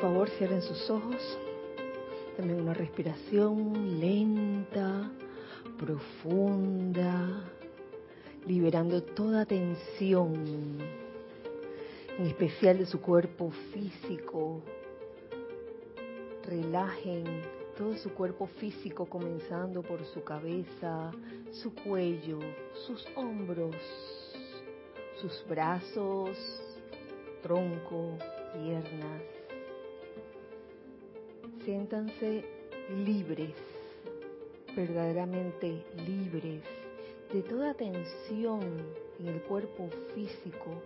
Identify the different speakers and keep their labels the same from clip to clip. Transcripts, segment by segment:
Speaker 1: Favor, cierren sus ojos. También una respiración lenta, profunda, liberando toda tensión, en especial de su cuerpo físico. Relajen todo su cuerpo físico, comenzando por su cabeza, su cuello, sus hombros, sus brazos, tronco, piernas. Siéntanse libres, verdaderamente libres de toda tensión en el cuerpo físico,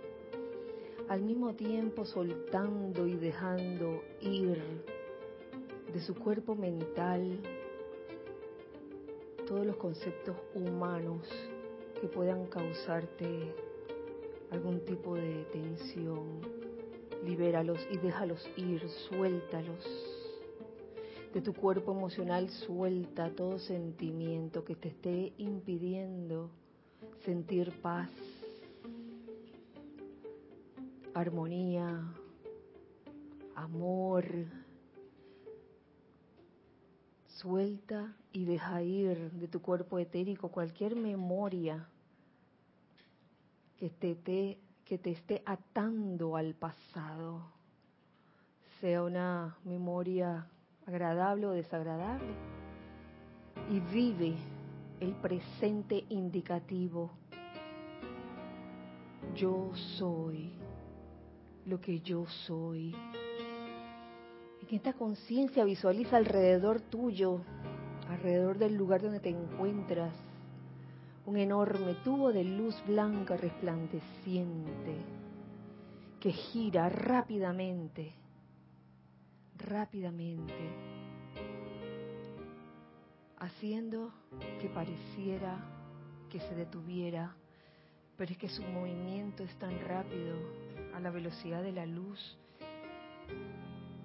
Speaker 1: al mismo tiempo soltando y dejando ir de su cuerpo mental todos los conceptos humanos que puedan causarte algún tipo de tensión. Libéralos y déjalos ir, suéltalos. De tu cuerpo emocional suelta todo sentimiento que te esté impidiendo sentir paz, armonía, amor, Suelta y deja ir de tu cuerpo etérico cualquier memoria que te, que te esté atando al pasado, sea una memoria agradable o desagradable, y vive el presente indicativo. Yo soy lo que yo soy. En esta conciencia visualiza alrededor tuyo, alrededor del lugar donde te encuentras, un enorme tubo de luz blanca resplandeciente que gira rápidamente, rápidamente, haciendo que pareciera que se detuviera, pero es que su movimiento es tan rápido a la velocidad de la luz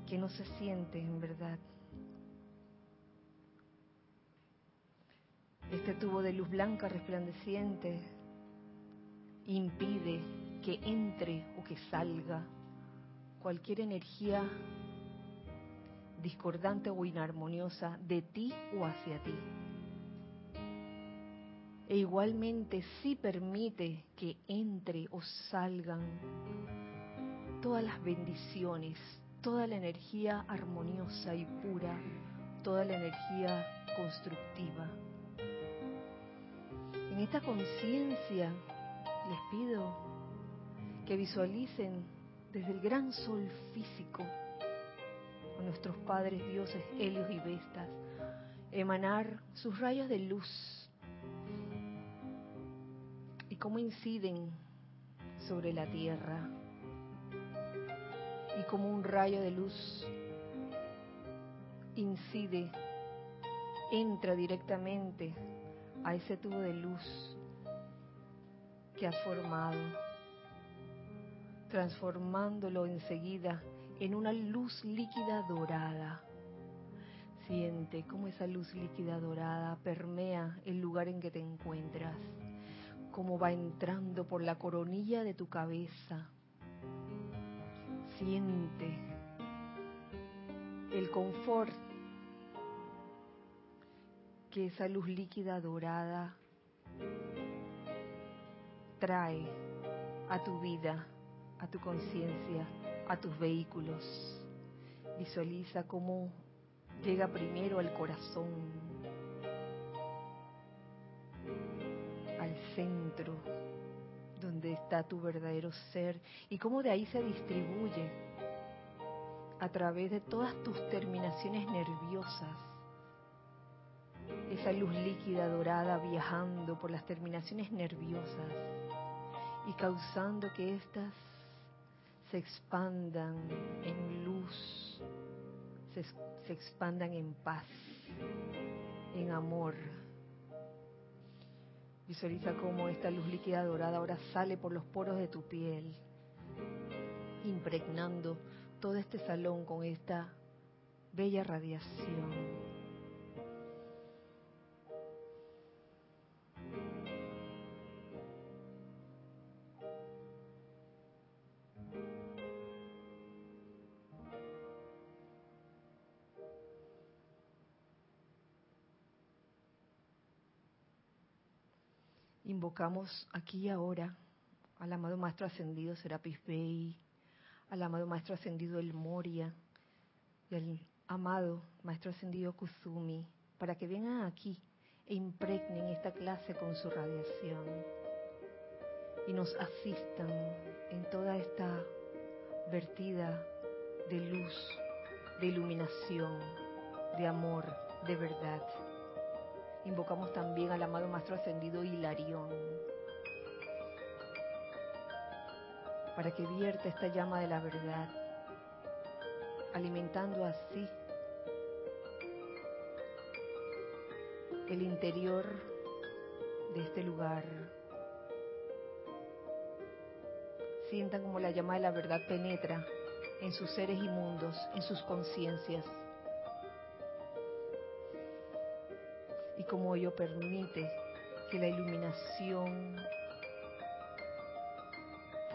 Speaker 1: que no se siente en verdad. Este tubo de luz blanca resplandeciente impide que entre o que salga cualquier energía discordante o inarmoniosa de ti o hacia ti. E igualmente sí permite que entre o salgan todas las bendiciones, toda la energía armoniosa y pura, toda la energía constructiva. En esta conciencia les pido que visualicen desde el gran sol físico nuestros padres dioses Helios y Vestas emanar sus rayos de luz. Y cómo inciden sobre la tierra. Y como un rayo de luz incide, entra directamente a ese tubo de luz que has formado, transformándolo enseguida en una luz líquida dorada. Siente cómo esa luz líquida dorada permea el lugar en que te encuentras, cómo va entrando por la coronilla de tu cabeza, siente el confort que esa luz líquida dorada trae a tu vida, a tu conciencia, a tus vehículos. Visualiza cómo llega primero al corazón, al centro, donde está tu verdadero ser y cómo de ahí se distribuye a través de todas tus terminaciones nerviosas. Esa luz líquida dorada viajando por las terminaciones nerviosas y causando que éstas se expandan en luz, se, expandan en paz, en amor, Visualiza cómo esta luz líquida dorada ahora sale por los poros de tu piel, impregnando todo este salón con esta bella radiación. Invocamos aquí y ahora al amado Maestro Ascendido Serapis Bey, al amado Maestro Ascendido El Moria y al amado Maestro Ascendido Kusumi para que vengan aquí e impregnen esta clase con su radiación y nos asistan en toda esta vertida de luz, de iluminación, de amor, de verdad. Invocamos también al amado Maestro Ascendido Hilarión para que vierta esta llama de la verdad, alimentando así el interior de este lugar. Sientan como la llama de la verdad penetra en sus seres inmundos, en sus conciencias. Como ello permite que la iluminación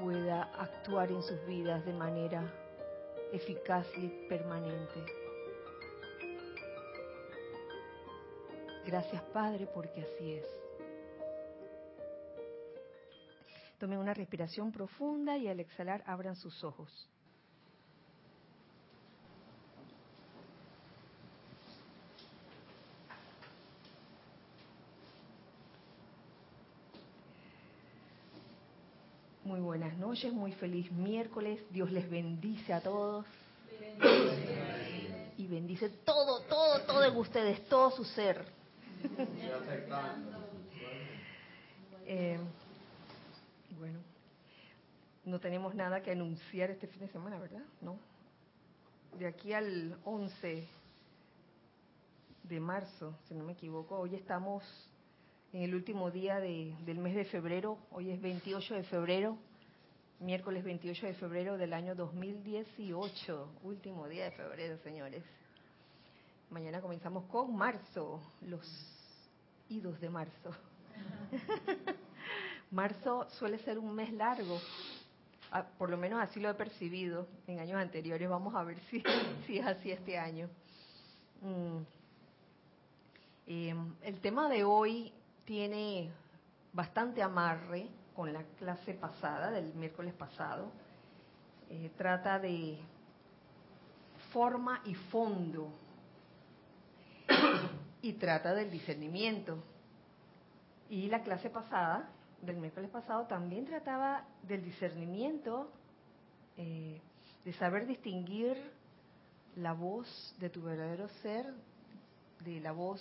Speaker 1: pueda actuar en sus vidas de manera eficaz y permanente. Gracias Padre porque así es. Tomen una respiración profunda y al exhalar abran sus ojos. Muy buenas noches, muy feliz miércoles. Dios les bendice a todos. Y bendice todo, todo, todo en ustedes, todo su ser. Eh, bueno, no tenemos nada que anunciar este fin de semana, ¿verdad? No. De aquí al 11 de marzo, si no me equivoco, hoy estamos en el último día del mes de febrero, hoy es 28 de febrero, miércoles 28 de febrero del año 2018, último día de febrero, señores. Mañana comenzamos con marzo, los idos de marzo. marzo suele ser un mes largo, por lo menos así lo he percibido en años anteriores. Vamos a ver si, si es así este año. Mm. Em, el tema de hoy tiene bastante amarre con la clase pasada, del miércoles pasado. Eh, trata de forma y fondo y trata del discernimiento. Y la clase pasada, del miércoles pasado, también trataba del discernimiento, eh, de saber distinguir la voz de tu verdadero ser de la voz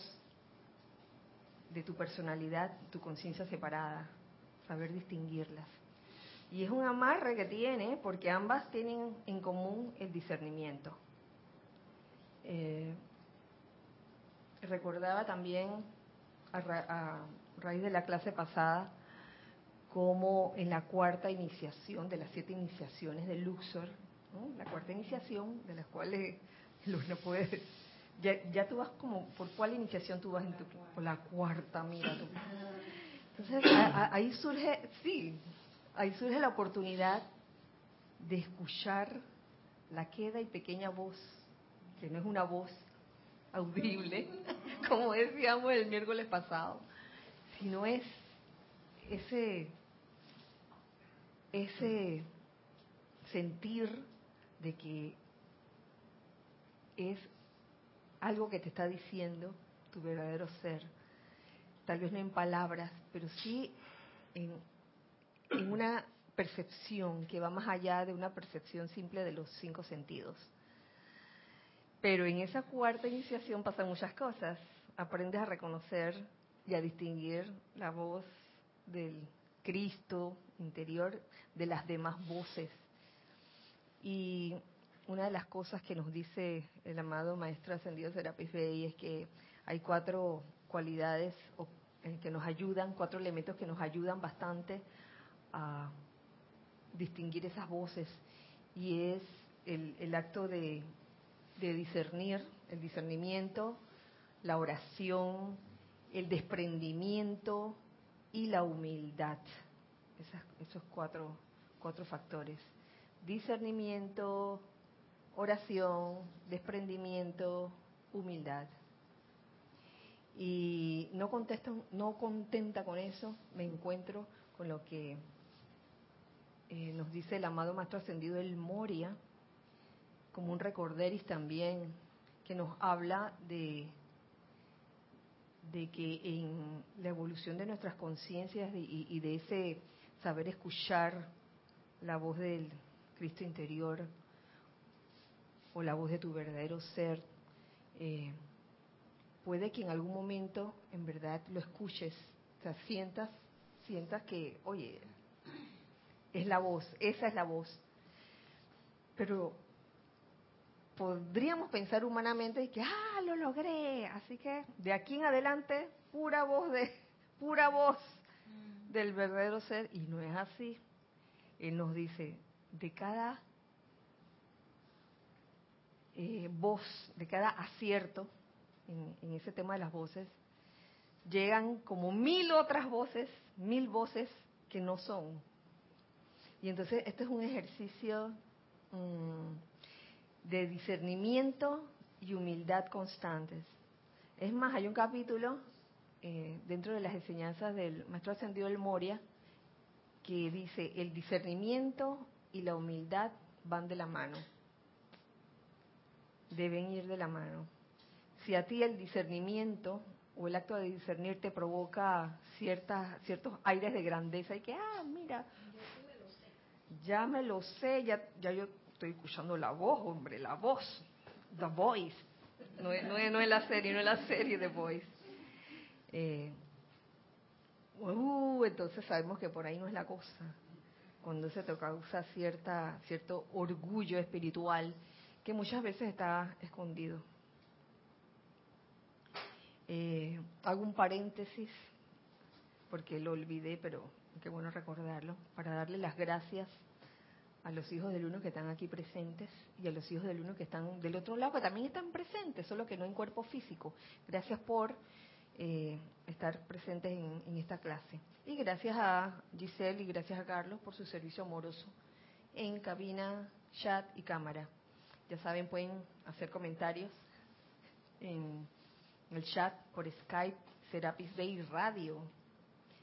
Speaker 1: de tu personalidad, tu conciencia separada, saber distinguirlas. Y es un amarre que tiene porque ambas tienen en común el discernimiento. Eh, recordaba también a, raíz de la clase pasada como en la cuarta iniciación de las siete iniciaciones de Luxor, la cuarta iniciación de las cuales no puede ya, ya tú vas como por cuál iniciación tú vas en tu por la cuarta mira tú. Entonces ahí surge sí ahí surge la oportunidad de escuchar la queda y pequeña voz que no es una voz audible, como decíamos el miércoles pasado, sino es ese, ese sentir de que es algo que te está diciendo tu verdadero ser. Tal vez no en palabras, pero sí en, una percepción que va más allá de una percepción simple de los cinco sentidos. Pero en esa cuarta iniciación pasan muchas cosas. Aprendes a reconocer y a distinguir la voz del Cristo interior de las demás voces. Y una de las cosas que nos dice el amado Maestro Ascendido Serapis Bey es que hay cuatro cualidades eh, que nos ayudan, cuatro elementos que nos ayudan bastante a distinguir esas voces. Y es el, acto de discernir, el discernimiento, la oración, el desprendimiento y la humildad. esos cuatro, cuatro factores. Discernimiento, oración, desprendimiento, humildad. Y no, no contenta con eso, me encuentro con lo que eh, nos dice el amado Maestro Ascendido el Moria, como un recorderis también, que nos habla de, de que en la evolución de nuestras conciencias y de ese saber escuchar la voz del Cristo interior o la voz de tu verdadero ser, eh, puede que en algún momento en verdad lo escuches, o sea, sientas, sientas que, oye, es la voz, esa es la voz. Pero podríamos pensar humanamente que, ah, lo logré, así que de aquí en adelante, pura voz de, pura voz mm. del verdadero ser, y no es así. Él nos dice, de cada eh, voz, de cada acierto en, ese tema de las voces, llegan como mil otras voces, mil voces que no son. Y entonces este es un ejercicio mm, de discernimiento y humildad constantes. Es más, hay un capítulo eh, dentro de las enseñanzas del Maestro Ascendido del Moria que dice, el discernimiento y la humildad van de la mano. Deben ir de la mano. Si a ti el discernimiento o el acto de discernir te provoca ciertas, ciertos aires de grandeza y que, ah, mira, ya me lo sé, ya, ya yo estoy escuchando la voz, hombre, la voz, the voice. No es, no es, la serie, no es la serie de voice. Eh, uh, entonces sabemos que por ahí no es la cosa. Cuando se te causa cierta, cierto orgullo espiritual que muchas veces está escondido. Eh, hago un paréntesis porque lo olvidé, pero qué bueno recordarlo, para darle las gracias a los hijos del uno que están aquí presentes y a los hijos del uno que están del otro lado, que también están presentes, solo que no en cuerpo físico. Gracias por eh, estar presentes en, esta clase. Y gracias a Giselle y gracias a Carlos por su servicio amoroso en cabina, chat y cámara. Ya saben, pueden hacer comentarios en el chat por Skype, Serapis Bay Radio.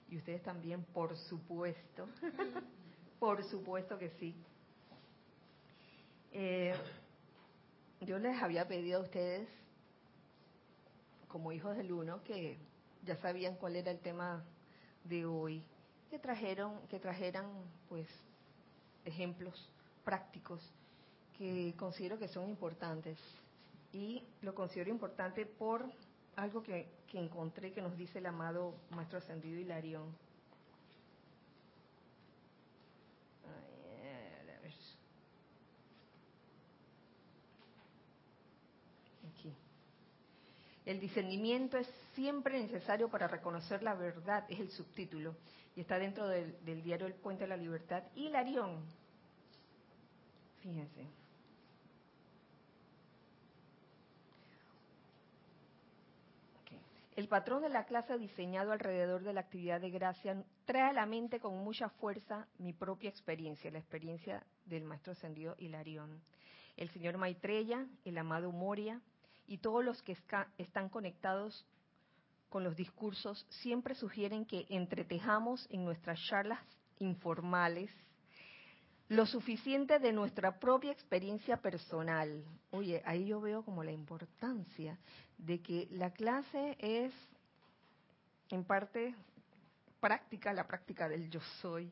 Speaker 1: Y ustedes también, por supuesto. por supuesto que sí. Eh, yo les había pedido a ustedes como hijos del uno que ya sabían cuál era el tema de hoy, que trajeron, que trajeran pues ejemplos prácticos que considero que son importantes. Y lo considero importante por algo que, que encontré que nos dice el amado Maestro Ascendido Hilarión. Aquí. El discernimiento es siempre necesario para reconocer la verdad, es el subtítulo, y está dentro del, diario El Puente de la Libertad. Y Larión, fíjense. El patrón de la clase diseñado alrededor de la actividad de gracia trae a la mente con mucha fuerza mi propia experiencia, la experiencia del maestro ascendido Hilarión. El señor Maitreya, el amado Moria, y todos los que están conectados con los discursos siempre sugieren que entretejamos en nuestras charlas informales lo suficiente de nuestra propia experiencia personal. Oye, ahí yo veo como la importancia de que la clase es en parte práctica, la práctica del yo soy,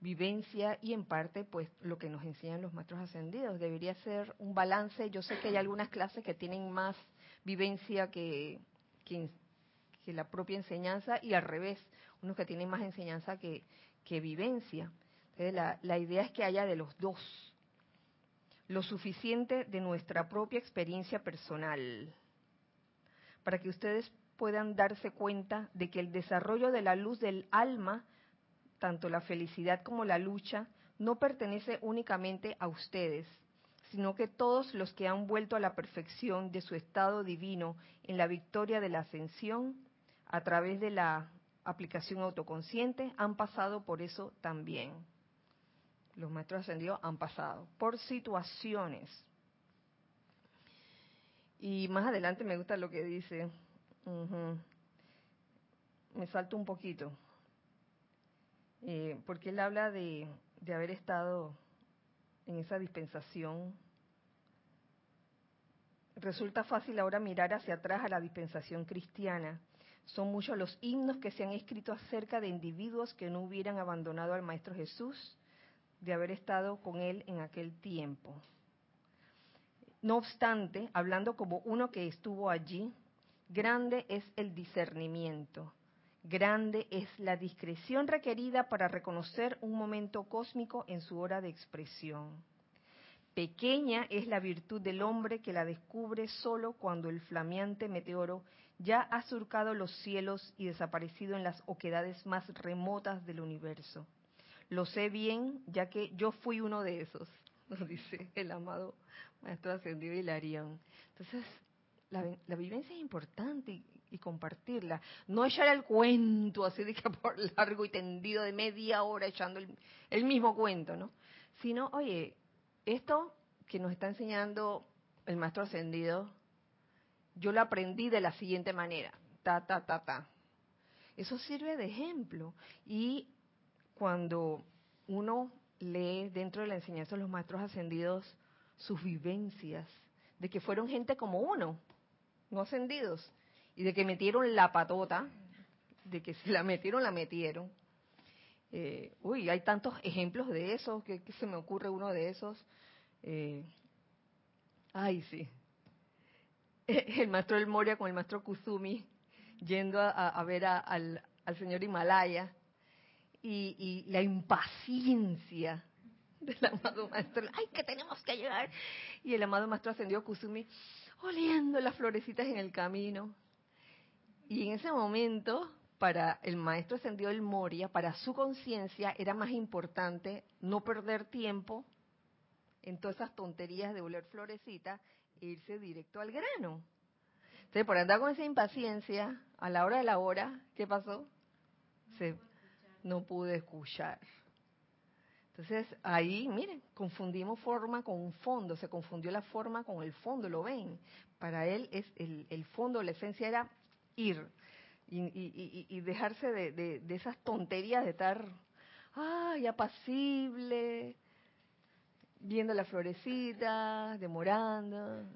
Speaker 1: vivencia y en parte pues lo que nos enseñan los maestros ascendidos. Debería ser un balance. Yo sé que hay algunas clases que tienen más vivencia que, la propia enseñanza y al revés, unos que tienen más enseñanza que, que vivencia. La, la idea es que haya de los dos, lo suficiente de nuestra propia experiencia personal, para que ustedes puedan darse cuenta de que el desarrollo de la luz del alma tanto la felicidad como la lucha, no pertenece únicamente a ustedes, sino que todos los que han vuelto a la perfección de su estado divino en la victoria de la ascensión, a través de la aplicación autoconsciente, han pasado por eso también. Los maestros ascendidos han pasado por situaciones. Y más adelante me gusta lo que dice, Me salto un poquito. Eh, porque él habla de, de haber estado en esa dispensación. Resulta fácil ahora mirar hacia atrás a la dispensación cristiana. Son muchos los himnos que se han escrito acerca de individuos que no hubieran abandonado al Maestro Jesús de haber estado con él en aquel tiempo. No obstante, hablando como uno que estuvo allí, grande es el discernimiento, grande es la discreción requerida para reconocer un momento cósmico en su hora de expresión. Pequeña es la virtud del hombre que la descubre solo cuando el flameante meteoro ya ha surcado los cielos y desaparecido en las oquedades más remotas del universo. Lo sé bien, ya que yo fui uno de esos, nos dice el amado Maestro Ascendido Hilarión. Entonces, la, vivencia es importante y, compartirla. No echar el cuento así de que por largo y tendido de media hora echando el, el mismo cuento, ¿no? Sino, oye, esto que nos está enseñando el Maestro Ascendido, yo lo aprendí de la siguiente manera, ta, ta, ta, ta. Eso sirve de ejemplo. Y cuando uno lee dentro de la enseñanza de los maestros ascendidos sus vivencias, de que fueron gente como uno, no ascendidos, y de que metieron la patota, de que si la metieron, la metieron. Eh, uy, hay tantos ejemplos de eso, que, se me ocurre uno de esos. Eh, ay, sí. El maestro del Moria con el maestro Kusumi yendo a, ver al señor Himalaya y, la impaciencia del amado maestro, ay, que tenemos que llegar. Y el amado maestro ascendió Kusumi, oliendo las florecitas en el camino. Y en ese momento, para el maestro ascendió el Moria, para su conciencia era más importante no perder tiempo en todas esas tonterías de oler florecitas e irse directo al grano. Entonces, por andar con esa impaciencia, a la hora de la hora, ¿qué pasó? Se no pude escuchar. Entonces ahí, miren, confundimos forma con fondo, se confundió la forma con el fondo, lo ven. Para él es el, fondo, la esencia era ir y, dejarse de, esas tonterías de estar, ay, apacible, viendo la florecita, demorando.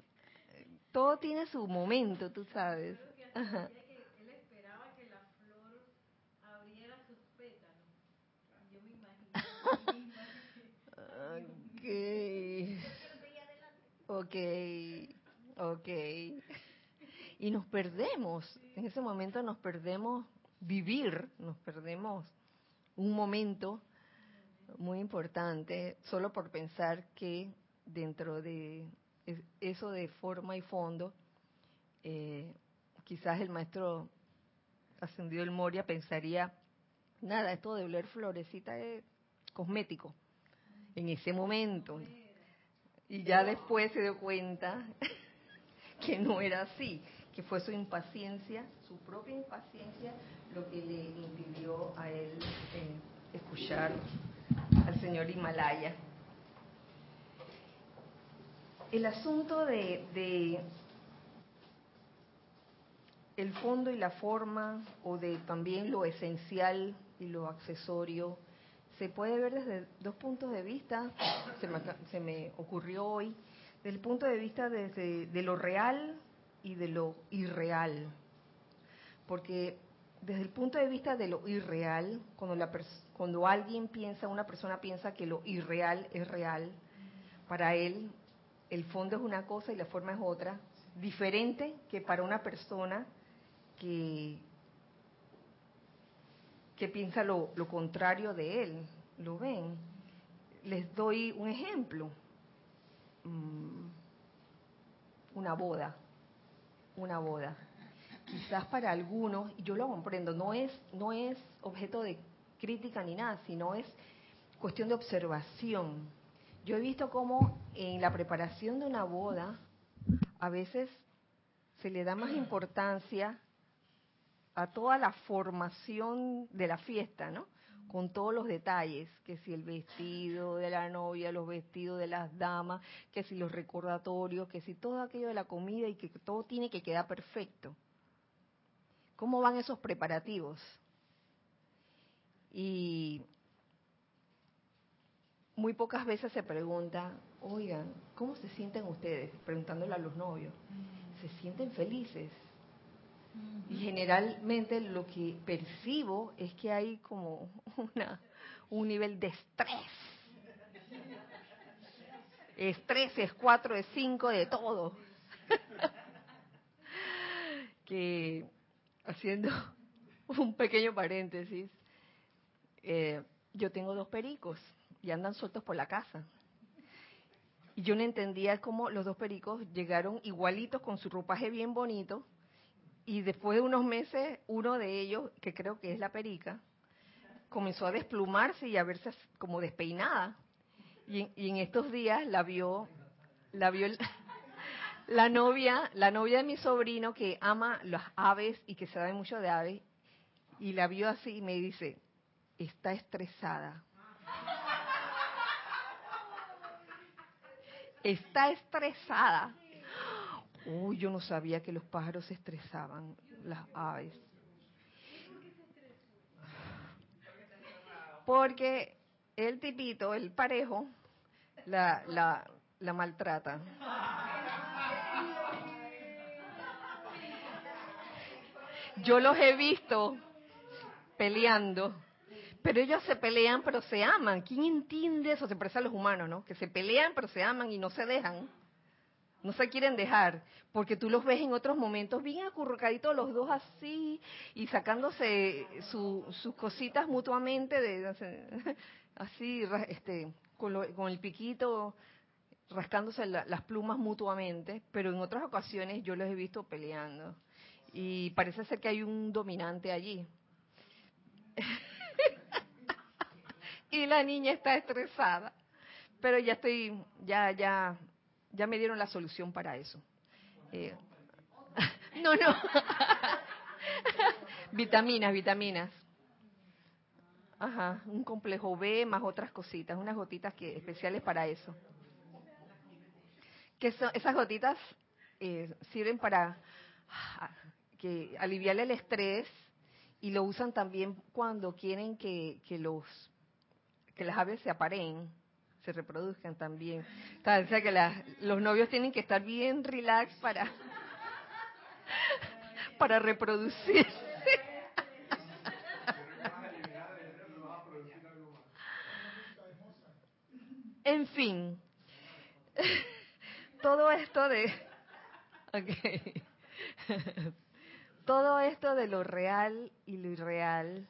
Speaker 1: Todo tiene su momento, tú sabes. Ok. Ok. Ok. Y nos perdemos. En ese momento nos perdemos vivir, nos perdemos un momento muy importante solo por pensar que dentro de eso de forma y fondo, eh, quizás el maestro ascendido el Moria pensaría, nada, esto de oler florecita es cosmético en ese momento. Y ya después se dio cuenta que no era así, que fue su impaciencia, su propia impaciencia, lo que le impidió a él eh, escuchar al señor Himalaya. El asunto de, de el fondo y la forma, o de también lo esencial y lo accesorio, se puede ver desde dos puntos de vista, se me, ocurrió hoy, desde el punto de vista de lo real y de lo irreal. Porque desde el punto de vista de lo irreal, cuando, la cuando alguien piensa, una persona piensa que lo irreal es real, para él el fondo es una cosa y la forma es otra, diferente que para una persona que que piensa lo, contrario de él. ¿Lo ven? Les doy un ejemplo. Mm, una boda. Una boda. Quizás para algunos, y yo lo comprendo, no es, no es objeto de crítica ni nada, sino es cuestión de observación. Yo he visto cómo en la preparación de una boda a veces se le da más importancia a toda la formación de la fiesta, ¿no? Con todos los detalles, que si el vestido de la novia, los vestidos de las damas, que si los recordatorios, que si todo aquello de la comida y que todo tiene que quedar perfecto. ¿Cómo van esos preparativos? Y muy pocas veces se pregunta, oigan, ¿cómo se sienten ustedes? Preguntándole a los novios. ¿Se sienten felices? Y generalmente lo que percibo es que hay como una, un nivel de estrés. Estrés es cuatro, es cinco, de todo. que haciendo un pequeño paréntesis, eh, yo tengo dos pericos y andan sueltos por la casa. Y yo no entendía cómo los dos pericos llegaron igualitos con su ropaje bien bonito y después de unos meses uno de ellos, que creo que es la perica, comenzó a desplumarse y a verse como despeinada. Y, y en estos días la vio, la vio la novia, la novia de mi sobrino que ama las aves y que sabe mucho de aves, y la vio así y me dice, está estresada. Está estresada. Uy, yo no sabía que los pájaros se estresaban, las aves. Porque el tipito, el parejo, la, la, la maltrata. Yo los he visto peleando, pero ellos se pelean pero se aman. ¿Quién entiende eso? Se parece a los humanos, ¿no? Que se pelean pero se aman y no se dejan. No se quieren dejar, porque tú los ves en otros momentos bien acurrucaditos los dos así y sacándose sus cositas mutuamente, de, así, este, con, con el piquito rascándose las plumas mutuamente, pero en otras ocasiones yo los he visto peleando y parece ser que hay un dominante allí. y la niña está estresada, pero ya estoy, ya, ya, ya me dieron la solución para eso. Eh, no, no. vitaminas, vitaminas. Ajá, un complejo B más otras cositas, unas gotitas que especiales para eso. Que son, esas gotitas eh, sirven para que aliviarle el estrés y lo usan también cuando quieren que, que los que las aves se aparen, se reproduzcan también. O sea que los novios tienen que estar bien relax para para reproducirse. en fin, todo esto de todo esto de lo real y lo irreal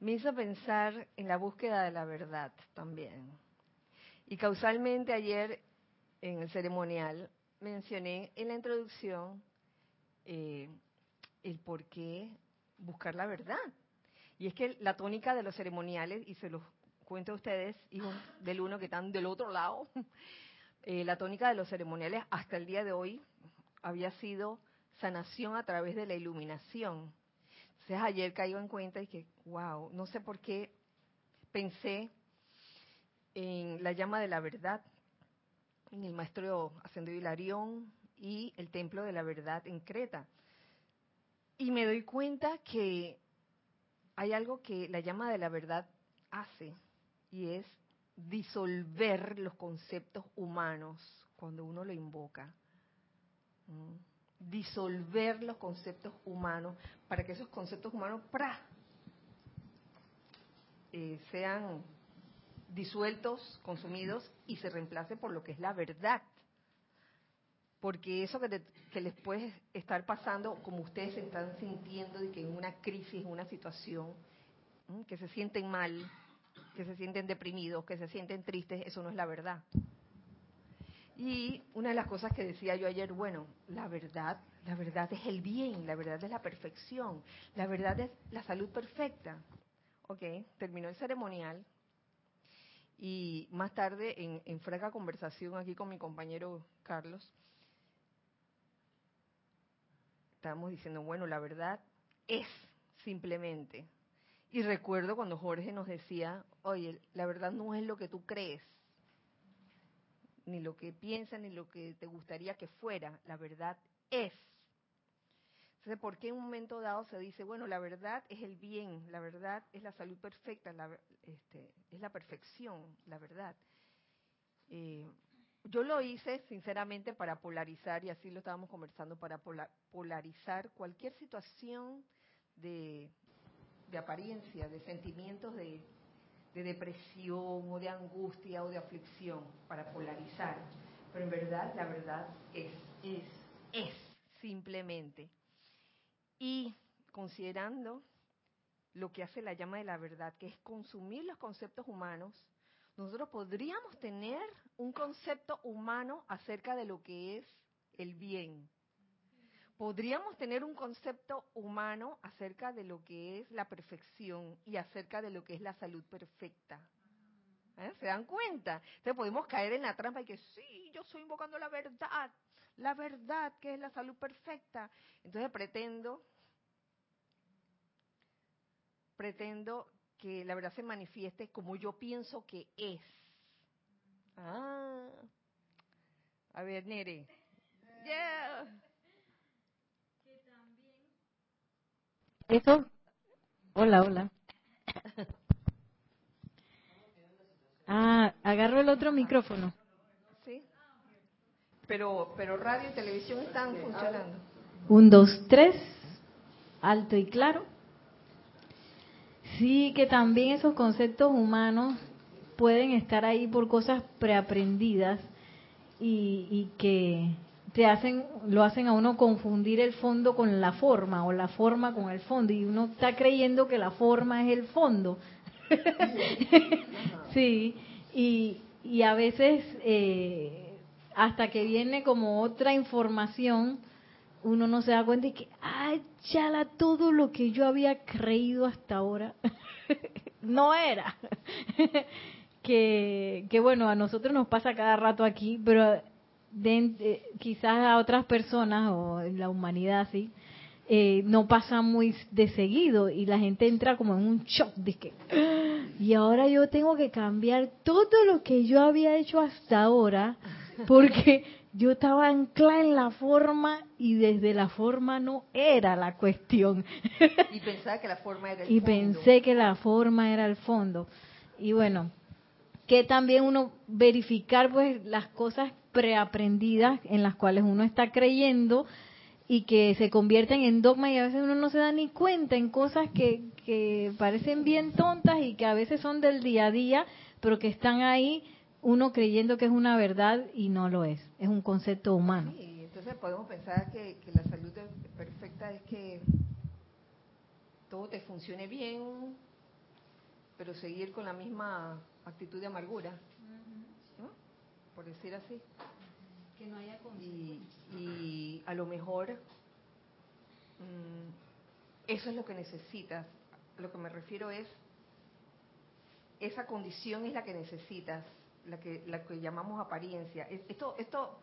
Speaker 1: me hizo pensar en la búsqueda de la verdad también. Y causalmente ayer en el ceremonial mencioné en la introducción eh, el por qué buscar la verdad. Y es que la tónica de los ceremoniales, y se los cuento a ustedes, hijos del uno que están del otro lado, eh, la tónica de los ceremoniales hasta el día de hoy había sido sanación a través de la iluminación. Entonces ayer caigo en cuenta y que, wow, no sé por qué pensé en la llama de la verdad, en el maestro Ascendido Hilarión y el templo de la verdad en Creta. Y me doy cuenta que hay algo que la llama de la verdad hace y es disolver los conceptos humanos cuando uno lo invoca. Mm disolver los conceptos humanos para que esos conceptos humanos eh, sean disueltos, consumidos y se reemplace por lo que es la verdad. Porque eso que, les puede estar pasando, como ustedes se están sintiendo de que en una crisis, en una situación, que se sienten mal, que se sienten deprimidos, que se sienten tristes, eso no es la verdad. Y una de las cosas que decía yo ayer, bueno, la verdad, la verdad es el bien, la verdad es la perfección, la verdad es la salud perfecta. Ok, terminó el ceremonial y más tarde en, en franca conversación aquí con mi compañero Carlos, estábamos diciendo, bueno, la verdad es simplemente. Y recuerdo cuando Jorge nos decía, oye, la verdad no es lo que tú crees, ni lo que piensas, ni lo que te gustaría que fuera. La verdad es. Entonces, ¿por qué en un momento dado se dice, bueno, la verdad es el bien, la verdad es la salud perfecta, la, este, es la perfección, la verdad? Eh, yo lo hice sinceramente para polarizar, y así lo estábamos conversando, para polarizar cualquier situación de, apariencia, de sentimientos de, de depresión o de angustia o de aflicción, para polarizar. Pero en verdad, la verdad es, es, es simplemente y considerando lo que hace la llama de la verdad, que es consumir los conceptos humanos, nosotros podríamos tener un concepto humano acerca de lo que es el bien. Podríamos tener un concepto humano acerca de lo que es la perfección y acerca de lo que es la salud perfecta. ¿Eh? ¿Se dan cuenta? Entonces podemos caer en la trampa y que sí, yo estoy invocando la verdad, la verdad que es la salud perfecta. Entonces pretendo, pretendo que la verdad se manifieste como yo pienso que es. Ah. A ver, Nere. Yeah.
Speaker 2: Eso. Hola, hola. Ah, agarro el otro micrófono.
Speaker 1: Pero, pero radio y televisión están funcionando.
Speaker 2: Un, dos, tres. Alto y claro. Sí, que también esos conceptos humanos pueden estar ahí por cosas preaprendidas y, y que te hacen, lo hacen a uno confundir el fondo con la forma o la forma con el fondo y uno está creyendo que la forma es el fondo. sí, y, y a veces eh, hasta que viene como otra información, uno no se da cuenta y que, ay, chala, todo lo que yo había creído hasta ahora no era. que, que bueno, a nosotros nos pasa cada rato aquí, pero de, quizás a otras personas o en la humanidad sí, eh, no pasa muy de seguido y la gente entra como en un shock de que y ahora yo tengo que cambiar todo lo que yo había hecho hasta ahora porque yo estaba anclada en la forma y desde la forma no era la cuestión.
Speaker 1: Y pensaba que la forma era el
Speaker 2: y
Speaker 1: fondo.
Speaker 2: pensé que la forma era el fondo. Y bueno, que también uno verificar pues las cosas preaprendidas en las cuales uno está creyendo y que se convierten en dogma y a veces uno no se da ni cuenta en cosas que, que parecen bien tontas y que a veces son del día a día, pero que están ahí uno creyendo que es una verdad y no lo es, es un concepto humano.
Speaker 1: Sí, entonces podemos pensar que, la salud perfecta es que todo te funcione bien, pero seguir con la misma actitud de amargura, ¿no? por decir así.
Speaker 2: Que no haya
Speaker 1: y, y a lo mejor mm, eso es lo que necesitas. Lo que me refiero es, esa condición es la que necesitas la que, la que llamamos apariencia. Esto, esto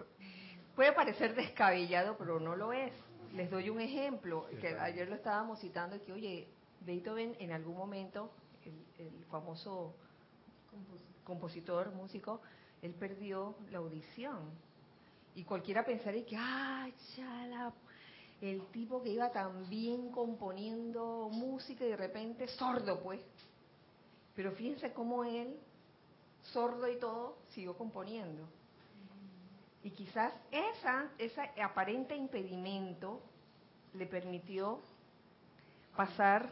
Speaker 1: puede parecer descabellado, pero no lo es. Les doy un ejemplo, que ayer lo estábamos citando, que oye, Beethoven en algún momento, el, famoso compositor. músico, él perdió la audición. Y cualquiera pensaría que, ay, chala, el tipo que iba tan bien componiendo música y de repente sordo, pues. Pero fíjense cómo él sordo y todo, siguió componiendo. Y quizás esa, ese aparente impedimento le permitió pasar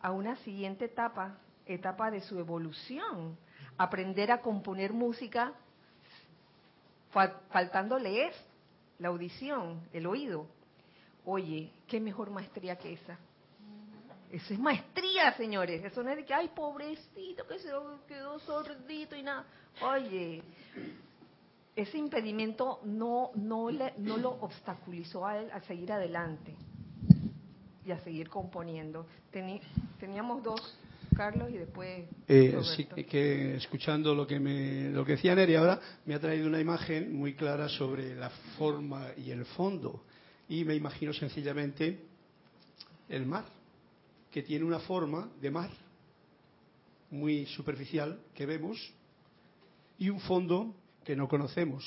Speaker 1: a una siguiente etapa, etapa de su evolución, aprender a componer música faltándole es la audición, el oído. Oye, qué mejor maestría que esa. Eso es maestría, señores. Eso no es de que, ay, pobrecito, que se quedó sordito y nada. Oye, ese impedimento no, no, le, no lo obstaculizó a él a seguir adelante y a seguir componiendo. teníamos dos, Carlos, y después.
Speaker 3: Eh, sí, que escuchando lo que, me, lo que decía Neri ahora, me ha traído una imagen muy clara sobre la forma y el fondo. Y me imagino sencillamente el mar que tiene una forma de mar muy superficial que vemos y un fondo que no conocemos.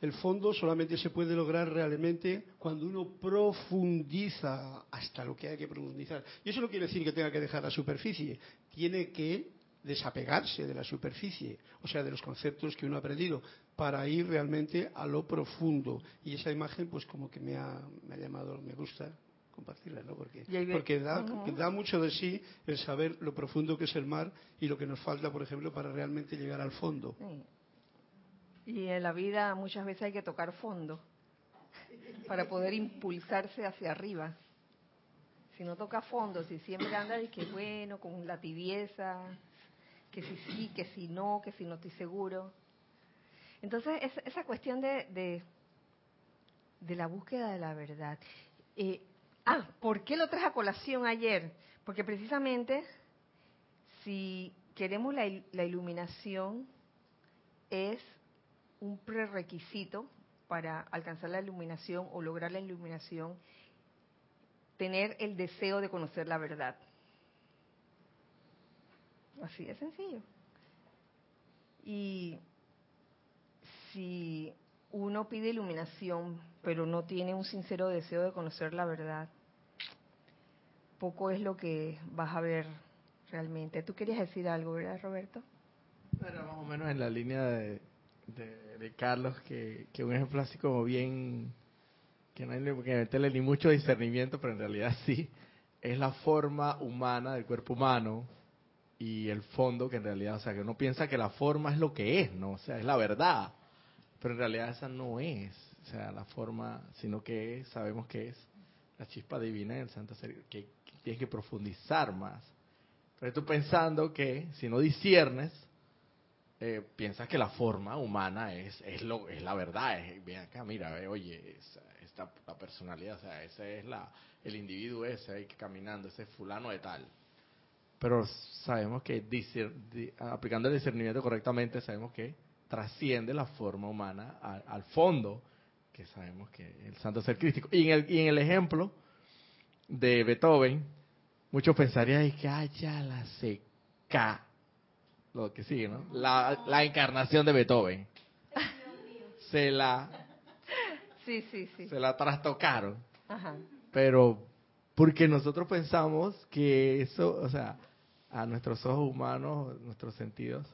Speaker 3: el fondo solamente se puede lograr realmente cuando uno profundiza hasta lo que hay que profundizar. Y eso no quiere decir que tenga que dejar la superficie, tiene que desapegarse de la superficie, o sea, de los conceptos que uno ha aprendido, para ir realmente a lo profundo. Y esa imagen, pues como que me ha, llamado, me gusta compartirla, ¿no? Porque, porque da, da mucho de sí el saber lo profundo que es el mar y lo que nos falta, por ejemplo, para realmente llegar al fondo.
Speaker 1: Y en la vida muchas veces hay que tocar fondo para poder impulsarse hacia arriba. Si no toca fondo, si siempre anda y que bueno, con la tibieza, que si sí, que si no, que si no estoy seguro. Entonces, esa cuestión de, de, la búsqueda de la verdad. Eh, ah, ¿por qué lo traje a colación ayer? Porque precisamente si queremos la, iluminación es un prerequisito para alcanzar la iluminación o lograr la iluminación, tener el deseo de conocer la verdad. Así de sencillo. Y si uno pide iluminación, pero no tiene un sincero deseo de conocer la verdad, poco es lo que vas a ver realmente. ¿Tú querías decir algo, verdad, Roberto?
Speaker 4: Era más o menos en la línea de, Carlos, que, un ejemplo así como bien, que no hay que meterle ni mucho discernimiento, pero en realidad sí, es la forma humana del cuerpo humano y el fondo que en realidad, o sea, que uno piensa que la forma es lo que es, ¿no? O sea, es la verdad, pero en realidad esa no es, o sea, la forma, sino que sabemos que es la chispa divina del Santo Ser, que, tienes que profundizar más. Pero tú pensando que si no disiernes, eh, piensas que la forma humana es es lo es la verdad es bien acá mira oye esta la personalidad o sea ese es la el individuo ese ahí caminando ese fulano de tal pero sabemos que aplicando el discernimiento correctamente sabemos que trasciende la forma humana al, fondo que sabemos que el santo ser crístico y en el, y en el ejemplo de Beethoven muchos pensarían que haya la seca lo que sigue, ¿no? La, la encarnación de Beethoven. Se la...
Speaker 1: Sí, sí, sí.
Speaker 4: Se la trastocaron. Ajá. Pero porque nosotros pensamos que eso, o sea, a nuestros ojos humanos, nuestros sentidos,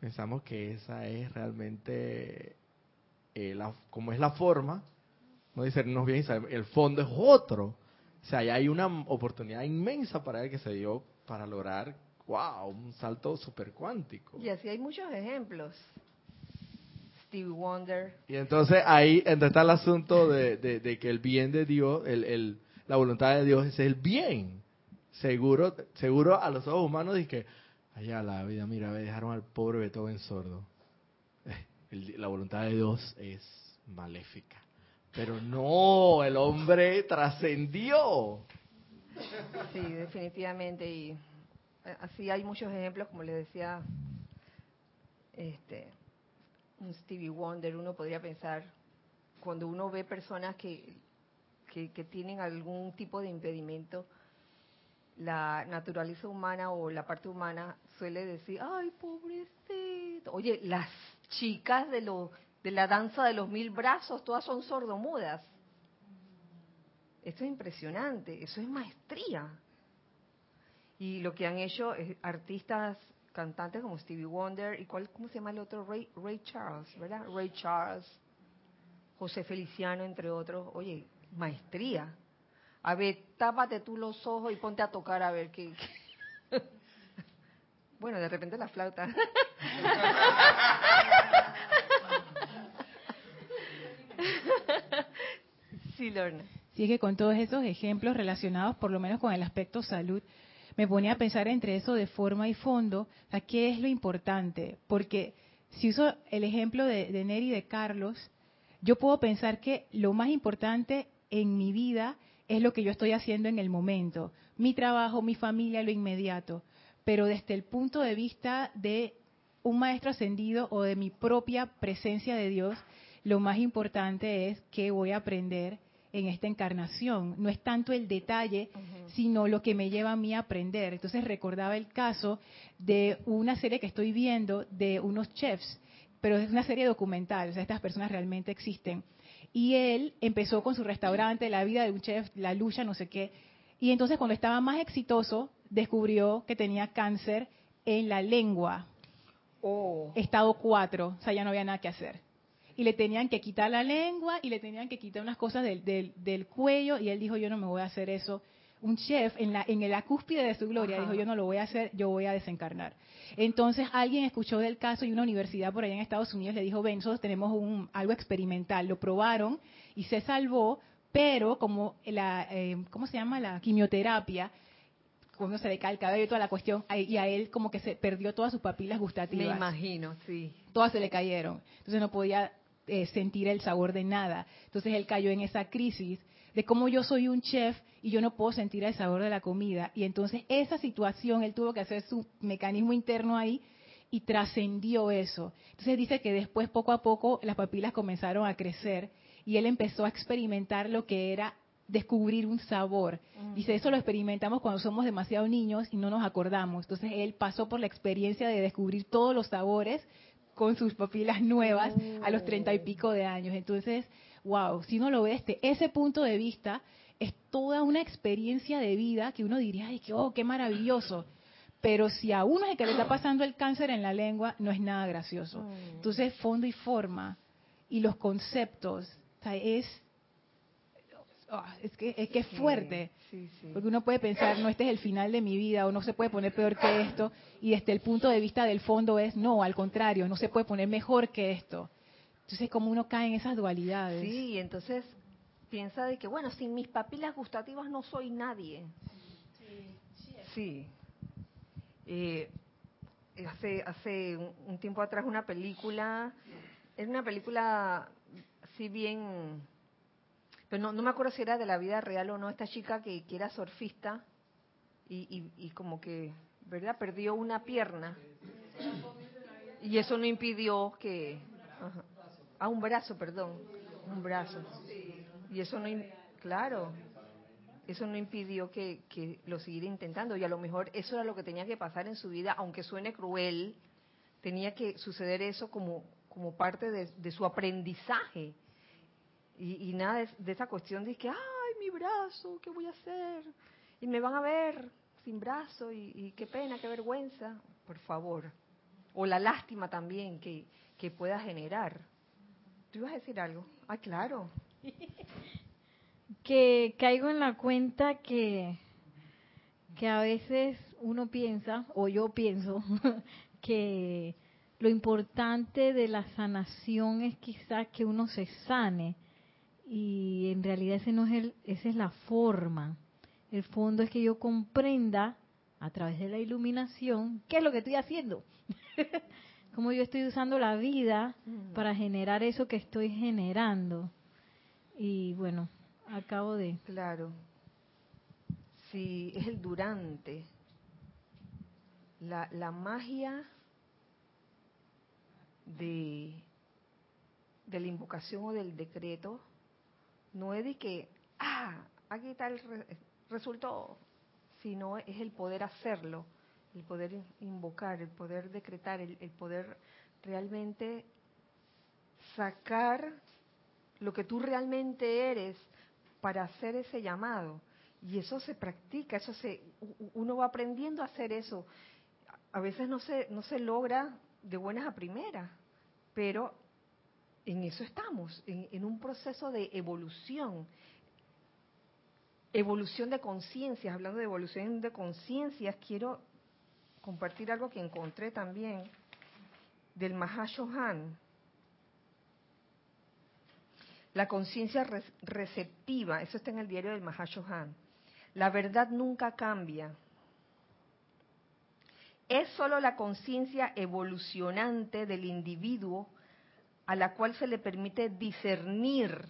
Speaker 4: pensamos que esa es realmente eh, la, como es la forma, no discernimos bien y el fondo es otro. O sea, hay una oportunidad inmensa para él que se dio para lograr wow, un salto super cuántico.
Speaker 1: Y así hay muchos ejemplos. Steve Wonder.
Speaker 4: Y entonces ahí está el asunto de, que el bien de Dios, el, la voluntad de Dios es el bien. Seguro, seguro a los ojos humanos dice que, allá la vida, mira, dejaron al pobre Beethoven sordo. la voluntad de Dios es maléfica. Pero no, el hombre trascendió.
Speaker 1: Sí, definitivamente. Y así hay muchos ejemplos, como les decía, este, un Stevie Wonder, uno podría pensar, cuando uno ve personas que, que, tienen algún tipo de impedimento, la naturaleza humana o la parte humana suele decir, ay, pobrecito. Oye, las chicas de, lo, de la danza de los mil brazos, todas son sordomudas. Esto es impresionante, eso es maestría. Y lo que han hecho es artistas, cantantes como Stevie Wonder y cuál, ¿cómo se llama el otro? Ray, Ray Charles, ¿verdad? Ray Charles, José Feliciano, entre otros. Oye, maestría. A ver, tápate tú los ojos y ponte a tocar a ver qué. bueno, de repente la flauta. sí, Lorna.
Speaker 2: Sí, que con todos esos ejemplos relacionados, por lo menos con el aspecto salud, me ponía a pensar entre eso de forma y fondo, ¿a ¿qué es lo importante? Porque si uso el ejemplo de, de Neri y de Carlos, yo puedo pensar que lo más importante en mi vida es lo que yo estoy haciendo en el momento, mi trabajo, mi familia, lo inmediato, pero desde el punto de vista de un maestro ascendido o de mi propia presencia de Dios, lo más importante es que voy a aprender en esta encarnación. No es tanto el detalle, sino lo que me lleva a mí a aprender. Entonces recordaba el caso de una serie que estoy viendo de unos chefs
Speaker 5: pero es una serie documental, o sea, estas personas realmente existen. Y él empezó con su restaurante, la vida de un chef, la lucha, no sé qué. Y entonces cuando estaba más exitoso, descubrió que tenía cáncer en la lengua.
Speaker 1: Oh.
Speaker 5: Estado 4, o sea, ya no había nada que hacer. Y le tenían que quitar la lengua y le tenían que quitar unas cosas del, del, del cuello y él dijo, yo no me voy a hacer eso un chef en la, en la cúspide de su gloria
Speaker 1: Ajá.
Speaker 5: dijo, yo no lo voy a hacer, yo voy a desencarnar. Entonces alguien escuchó del caso y una universidad por allá en Estados Unidos le dijo, ven, nosotros tenemos un, algo experimental, lo probaron y se salvó, pero como la, eh, ¿cómo se llama? La quimioterapia, cuando se le cae el cabello y toda la cuestión, y a él como que se perdió todas sus papilas
Speaker 1: Me
Speaker 5: gustativas
Speaker 1: imagino, sí.
Speaker 5: todas se le cayeron. Entonces no podía eh, sentir el sabor de nada. Entonces él cayó en esa crisis de cómo yo soy un chef y yo no puedo sentir el sabor de la comida. Y entonces esa situación, él tuvo que hacer su mecanismo interno ahí y trascendió eso. Entonces dice que después poco a poco las papilas comenzaron a crecer y él empezó a experimentar lo que era descubrir un sabor. Dice, eso lo experimentamos cuando somos demasiado niños y no nos acordamos. Entonces él pasó por la experiencia de descubrir todos los sabores con sus papilas nuevas a los treinta y pico de años. Entonces, wow, si uno lo ve desde ese punto de vista, es toda una experiencia de vida que uno diría, ay, qué, oh, qué maravilloso. Pero si a uno es el que le está pasando el cáncer en la lengua, no es nada gracioso.
Speaker 1: Mm.
Speaker 5: Entonces, fondo y forma y los conceptos, o sea, es, ah, es que es que es fuerte.
Speaker 1: Sí, sí.
Speaker 5: Porque uno puede pensar, no, este es el final de mi vida, o no se puede poner peor que esto, y desde el punto de vista del fondo es, no, al contrario, no se puede poner mejor que esto. Entonces, como uno cae en esas dualidades.
Speaker 1: Sí, y entonces piensa de que, bueno, sin mis papilas gustativas no soy nadie. Sí. Eh, hace hace un, tiempo atrás una película, es una película así bien, pero no, no me acuerdo si era de la vida real o no, esta chica que, que era surfista y, y, y como que, ¿verdad? Perdió una pierna. Y eso no impidió que... ajá. Ah, un brazo, perdón. Un brazo. Y eso no... Claro. Eso no impidió que, que lo siguiera intentando. Y a lo mejor eso era lo que tenía que pasar en su vida, aunque suene cruel, tenía que suceder eso como, como parte de, de su aprendizaje. Y, y nada de, esa cuestión de que, ay, mi brazo, ¿qué voy a hacer? Y me van a ver sin brazo y, y qué pena, qué vergüenza. Por favor. O la lástima también que, que pueda generar. ¿Tú ibas a decir algo? Ah, claro.
Speaker 2: que caigo en la cuenta que, que a veces uno piensa, o yo pienso, que lo importante de la sanación es quizás que uno se sane y en realidad ese no es el, esa es la forma. El fondo es que yo comprenda a través de la iluminación qué es lo que estoy haciendo. Cómo yo estoy usando la vida para generar eso que estoy generando. Y bueno, acabo de...
Speaker 1: Claro. Sí, es el durante. La, la magia de, de la invocación o del decreto no es de que, ah, aquí está el re- resultó, sino es el poder hacerlo, el poder in- invocar, el poder decretar, el, el poder realmente sacar lo que tú realmente eres para hacer ese llamado. Y eso se practica, eso se uno va aprendiendo a hacer eso. A veces no se no se logra de buenas a primeras, pero en eso estamos, en, un proceso de evolución. Evolución de conciencias, hablando de evolución de conciencias, quiero compartir algo que encontré también del Mahashohan. La conciencia re- receptiva, eso está en el diario del Mahashohan. La verdad nunca cambia. Es sólo la conciencia evolucionante del individuo a la cual se le permite discernir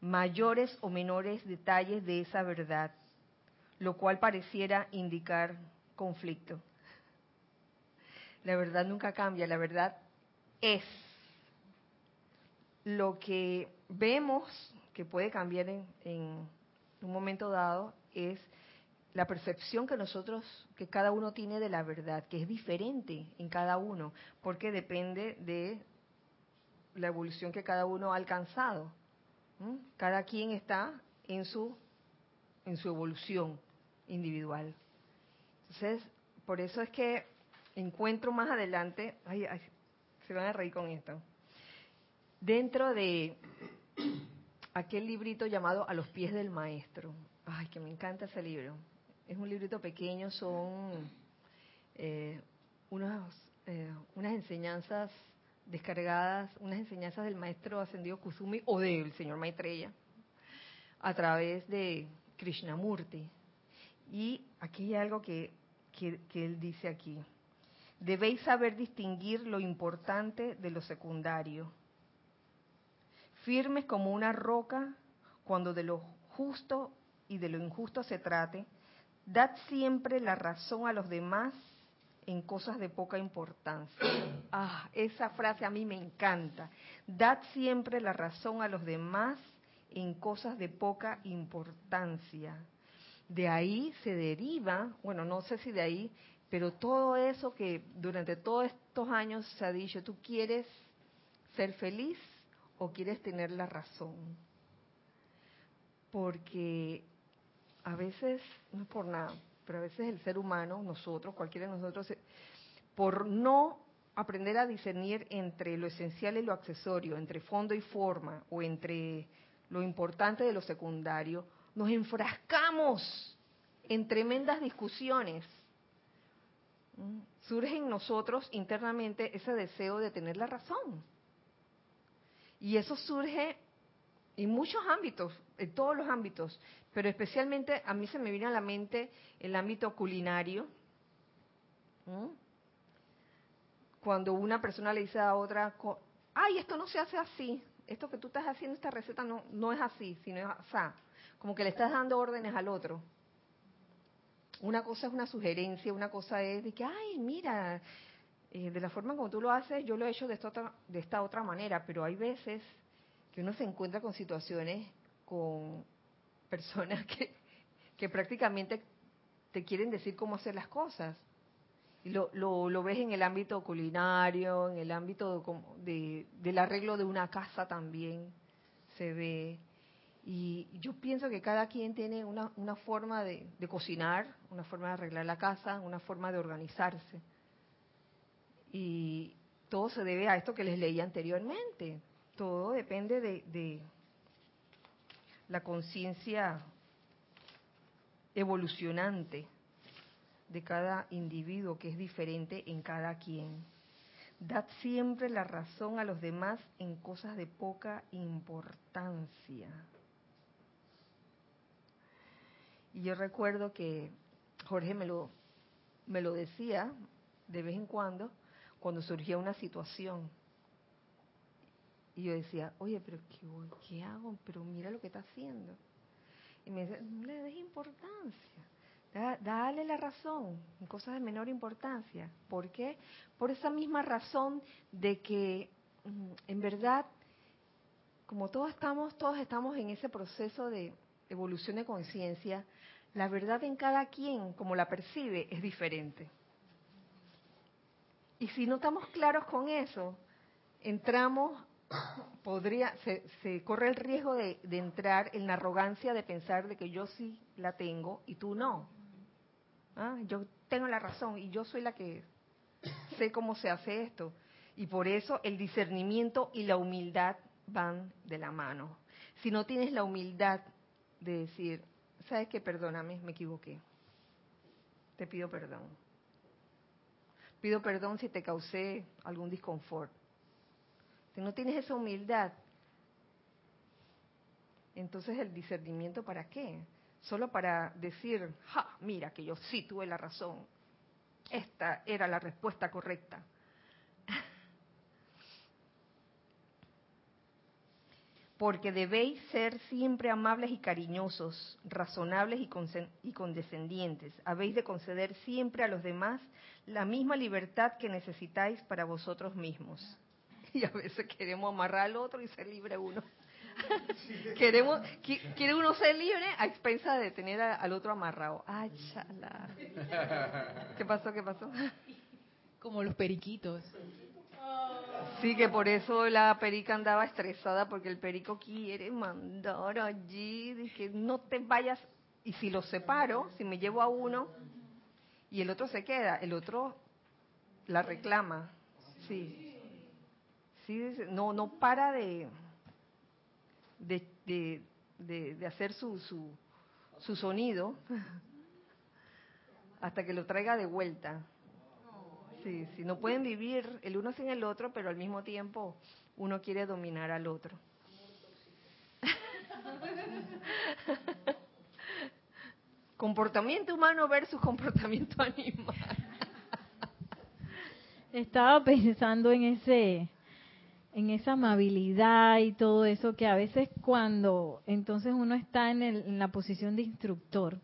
Speaker 1: mayores o menores detalles de esa verdad, lo cual pareciera indicar conflicto. La verdad nunca cambia, la verdad es lo que vemos que puede cambiar en, en un momento dado es la percepción que nosotros, que cada uno tiene de la verdad, que es diferente en cada uno, porque depende de la evolución que cada uno ha alcanzado. Cada quien está en su en su evolución individual. Entonces, por eso es que encuentro más adelante, ay, ay, se van a reír con esto, dentro de aquel librito llamado A los pies del maestro. Ay, que me encanta ese libro. Es un librito pequeño, son eh, unas, eh, unas enseñanzas descargadas, unas enseñanzas del maestro ascendido Kusumi o del señor Maitreya a través de Krishnamurti. Y aquí hay algo que, que, él dice aquí. Debéis saber distinguir lo importante de lo secundario. Firmes como una roca cuando de lo justo y de lo injusto se trate, dad siempre la razón a los demás en cosas de poca importancia. Ah, esa frase a mí me encanta. Dad siempre la razón a los demás en cosas de poca importancia. De ahí se deriva, bueno, no sé si de ahí, pero todo eso que durante todos estos años se ha dicho, tú quieres ser feliz o quieres tener la razón. Porque a veces, no es por nada, pero a veces el ser humano, nosotros, cualquiera de nosotros, eh, por no aprender a discernir entre lo esencial y lo accesorio, entre fondo y forma, o entre lo importante de lo secundario, nos enfrascamos en tremendas discusiones. ¿Mm? Surge en nosotros internamente ese deseo de tener la razón. Y eso surge en muchos ámbitos, en todos los ámbitos, pero especialmente a mí se me viene a la mente el ámbito culinario. Cuando una persona le dice a otra, ay, esto no se hace así, esto que tú estás haciendo, esta receta no, no es así, sino es así. Como que le estás dando órdenes al otro. Una cosa es una sugerencia, una cosa es de que, ay, mira, eh, de la forma como tú lo haces, yo lo he hecho de esta, otra, de esta otra manera, pero hay veces que uno se encuentra con situaciones, con personas que, que prácticamente te quieren decir cómo hacer las cosas. Y lo, lo, ves en el ámbito culinario, en el ámbito de, del arreglo de una casa también se ve. Y yo pienso que cada quien tiene una, una forma de, de, cocinar, una forma de arreglar la casa, una forma de organizarse. Y todo se debe a esto que les leí anteriormente. Todo depende de, de la conciencia evolucionante de cada individuo que es diferente en cada quien. Dad siempre la razón a los demás en cosas de poca importancia. Y yo recuerdo que Jorge me lo, me lo decía de vez en cuando, cuando surgía una situación. Y yo decía, oye, pero ¿qué, qué hago? Pero mira lo que está haciendo. Y me dice, no le des importancia. Da, dale la razón cosas de menor importancia. ¿Por qué? Por esa misma razón de que mm, en verdad, como todos estamos, todos estamos en ese proceso de evolución de conciencia, la verdad en cada quien, como la percibe, es diferente. Y si no estamos claros con eso, entramos, podría, se, se corre el riesgo de, entrar en la arrogancia de pensar de que yo sí la tengo y tú no. ¿Ah? Yo tengo la razón y yo soy la que sé cómo se hace esto. Y por eso el discernimiento y la humildad van de la mano. Si no tienes la humildad de decir, ¿sabes qué? Perdóname, me equivoqué. Te pido perdón. Pido perdón si te causé algún disconfort. Si no tienes esa humildad, entonces el discernimiento para qué? Solo para decir, ja, mira que yo sí tuve la razón. Esta era la respuesta correcta. Porque debéis ser siempre amables y cariñosos, razonables y, y condescendientes. Habéis de conceder siempre a los demás la misma libertad que necesitáis para vosotros mismos. Y a veces queremos amarrar al otro y ser libre uno. Queremos, quiere uno ser libre a expensa de tener a, al otro amarrado. ¡Ay, chala! ¿Qué pasó? ¿Qué pasó?
Speaker 5: Como los periquitos.
Speaker 1: Sí, que por eso la perica andaba estresada porque el perico quiere mandar allí, dije, no te vayas. Y si los separo, si me llevo a uno y el otro se queda, el otro la reclama. Sí. Sí, no, no para de, de, de, hacer su, su, su sonido hasta que lo traiga de vuelta. Sí, sí, no pueden vivir el uno sin el otro, pero al mismo tiempo uno quiere dominar al otro. comportamiento humano versus comportamiento animal.
Speaker 2: Estaba pensando en ese en esa amabilidad y todo eso que a veces cuando entonces uno está en, en la posición de instructor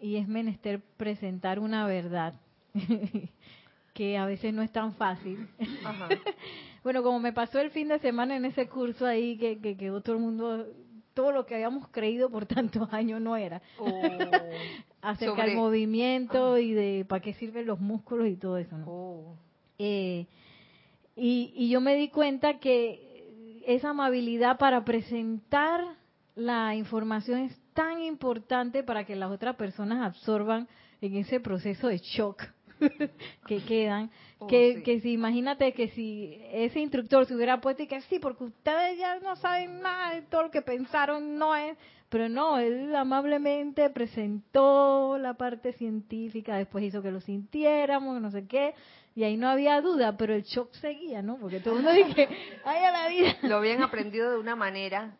Speaker 2: y es menester presentar una verdad que a veces no es tan fácil. bueno, como me pasó el fin de semana en ese curso ahí, que, que quedó todo el mundo, todo lo que habíamos creído por tantos años no era. Oh. Acerca del movimiento ah. y de para qué sirven los músculos y todo eso, ¿no? Oh. Eh, y, y yo me di cuenta que esa amabilidad para presentar la información es tan importante para que las otras personas absorban en ese proceso de shock que quedan, oh, que, que si imagínate que si ese instructor se hubiera puesto y que sí, porque ustedes ya no saben nada de todo lo que pensaron, no es, pero no, él amablemente presentó la parte científica, después hizo que lo sintiéramos, no sé qué, y ahí no había duda, pero el shock seguía, ¿no? Porque todo el mundo dije, ay a la vida.
Speaker 1: Lo habían aprendido de una manera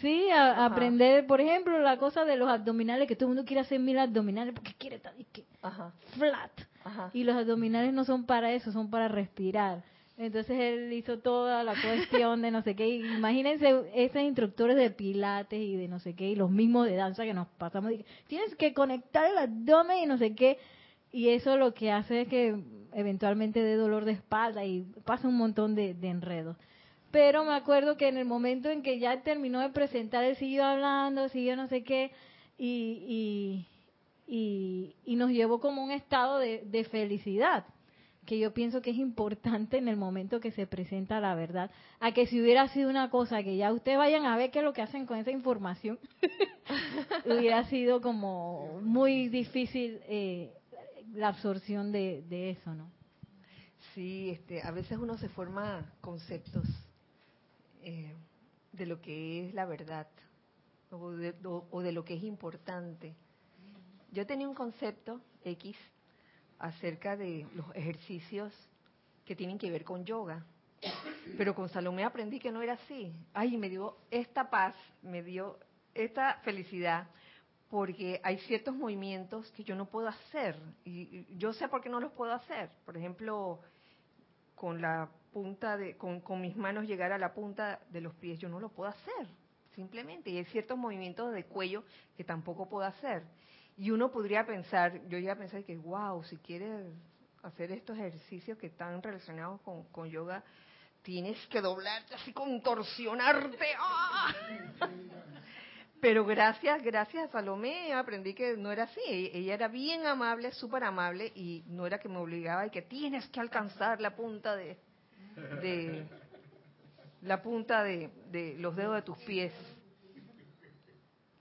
Speaker 2: Sí, a, aprender, por ejemplo, la cosa de los abdominales, que todo el mundo quiere hacer mil abdominales porque quiere estar flat. Y los abdominales no son para eso, son para respirar. Entonces él hizo toda la cuestión de no sé qué. Imagínense esos instructores de pilates y de no sé qué, y los mismos de danza que nos pasamos. Tienes que conectar el abdomen y no sé qué. Y eso lo que hace es que eventualmente dé dolor de espalda y pasa un montón de, de enredos. Pero me acuerdo que en el momento en que ya terminó de presentar, él siguió hablando, siguió no sé qué, y, y, y, nos llevó como un estado de, de, felicidad, que yo pienso que es importante en el momento que se presenta la verdad, a que si hubiera sido una cosa que ya ustedes vayan a ver qué es lo que hacen con esa información, hubiera sido como muy difícil eh, la absorción de, de eso, ¿no?
Speaker 1: Sí, este, a veces uno se forma conceptos eh, de lo que es la verdad o de, lo que es importante. Yo tenía un concepto X acerca de los ejercicios que tienen que ver con yoga. Pero con Salomé aprendí que no era así. Ay, me dio esta paz, me dio esta felicidad, porque hay ciertos movimientos que yo no puedo hacer. Y yo sé por qué no los puedo hacer. Por ejemplo, con la punta de, con, con, mis manos llegar a la punta de los pies, yo no lo puedo hacer, simplemente. Y hay ciertos movimientos de cuello que tampoco puedo hacer. Y uno podría pensar, yo ya pensé que, wow, si quieres hacer estos ejercicios que están relacionados con, con yoga, tienes que doblarte así, contorsionarte. ¡ah! Pero gracias, gracias a Salomé aprendí que no era así. Ella era bien amable, súper amable y no era que me obligaba y que tienes que alcanzar la punta de, de la punta de, de los dedos de tus pies.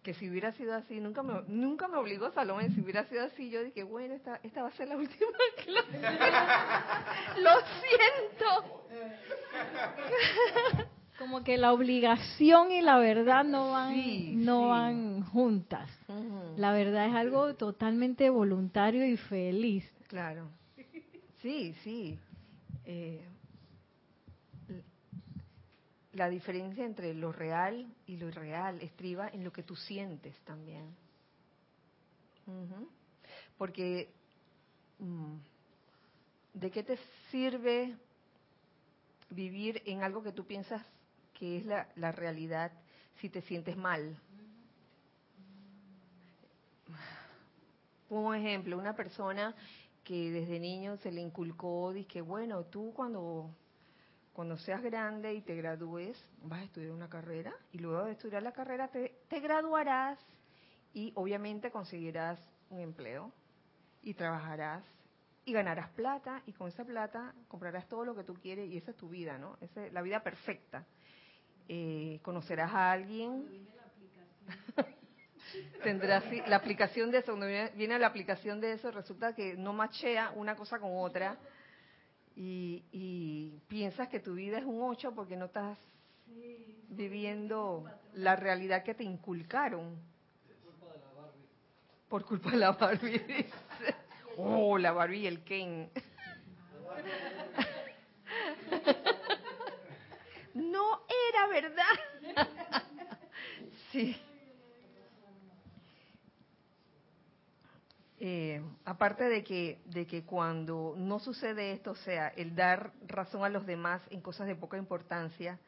Speaker 1: Que si hubiera sido así, nunca me, nunca me obligó Salomé, si hubiera sido así, yo dije, bueno, esta, esta va a ser la última clase. Lo siento.
Speaker 2: Como que la obligación y la verdad no van, no van juntas. La verdad es algo totalmente voluntario y feliz.
Speaker 1: Claro. Sí, sí. Eh, la diferencia entre lo real y lo irreal estriba en lo que tú sientes también. Porque, mm, ¿de qué te sirve vivir en algo que tú piensas que es la, la realidad si te sientes mal. Un ejemplo, una persona que desde niño se le inculcó, dice, bueno, tú cuando, cuando seas grande y te gradúes, vas a estudiar una carrera y luego de estudiar la carrera te, te graduarás y obviamente conseguirás un empleo y trabajarás y ganarás plata y con esa plata comprarás todo lo que tú quieres y esa es tu vida, ¿no? Esa es la vida perfecta. Eh, conocerás a alguien. Tendrás la aplicación de eso, cuando viene, la aplicación de eso, resulta que no machea una cosa con otra y, y piensas que tu vida es un 8 porque no estás viviendo la realidad que te inculcaron. Por culpa de la Barbie. Dice. Oh, la Barbie y el Ken. No era verdad. Sí. Eh, aparte de que, de que cuando no sucede esto, o sea, el dar razón a los demás en cosas de poca importancia,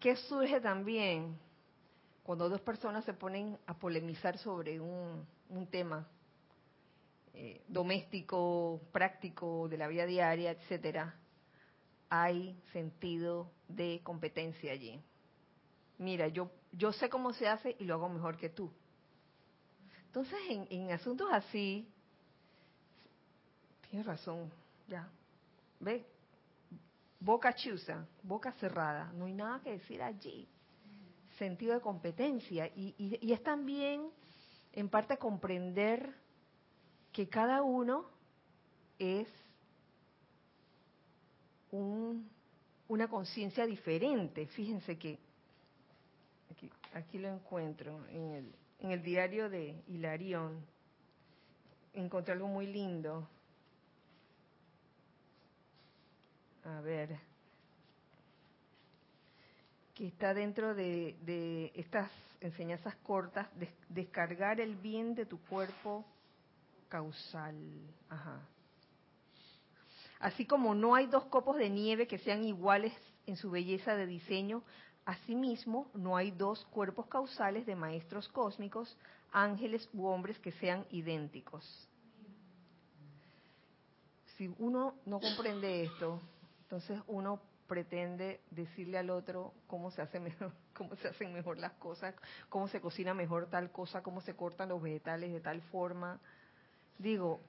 Speaker 1: ¿qué surge también cuando dos personas se ponen a polemizar sobre un, un tema eh, doméstico, práctico, de la vida diaria, etcétera? Hay sentido de competencia allí. Mira, yo, yo sé cómo se hace y lo hago mejor que tú. Entonces, en, asuntos así, tienes razón, ya. Ve, boca chusa, boca cerrada, no hay nada que decir allí. Sentido de competencia. Y, y, es también, en parte, comprender que cada uno es un, una conciencia diferente. Fíjense que aquí, aquí lo encuentro en el, en el diario de Hilarión. Encontré algo muy lindo. A ver, que está dentro de, estas enseñanzas cortas, descargar el bien de tu cuerpo causal. Ajá. Así como no hay dos copos de nieve que sean iguales en su belleza de diseño, asimismo no hay dos cuerpos causales de maestros cósmicos, ángeles u hombres que sean idénticos. Si uno no comprende esto, entonces uno pretende decirle al otro cómo se hace mejor, cómo se hacen mejor las cosas, cómo se cocina mejor tal cosa, cómo se cortan los vegetales de tal forma. Digo,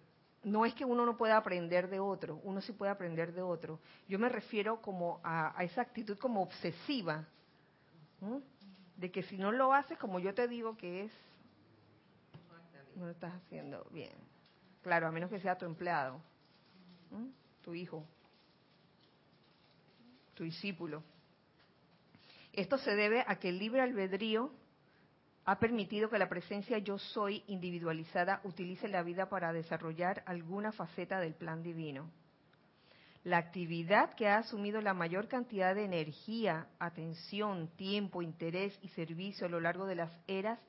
Speaker 1: no es que uno no pueda aprender de otro, uno sí puede aprender de otro. Yo me refiero como a, esa actitud como obsesiva, de que si no lo haces como yo te digo que es, no lo estás haciendo bien. Claro, a menos que sea tu empleado, tu hijo, tu discípulo. Esto se debe a que el libre albedrío ha permitido que la presencia yo soy individualizada utilice la vida para desarrollar alguna faceta del plan divino. La actividad que ha asumido la mayor cantidad de energía, atención, tiempo, interés y servicio a lo largo de las eras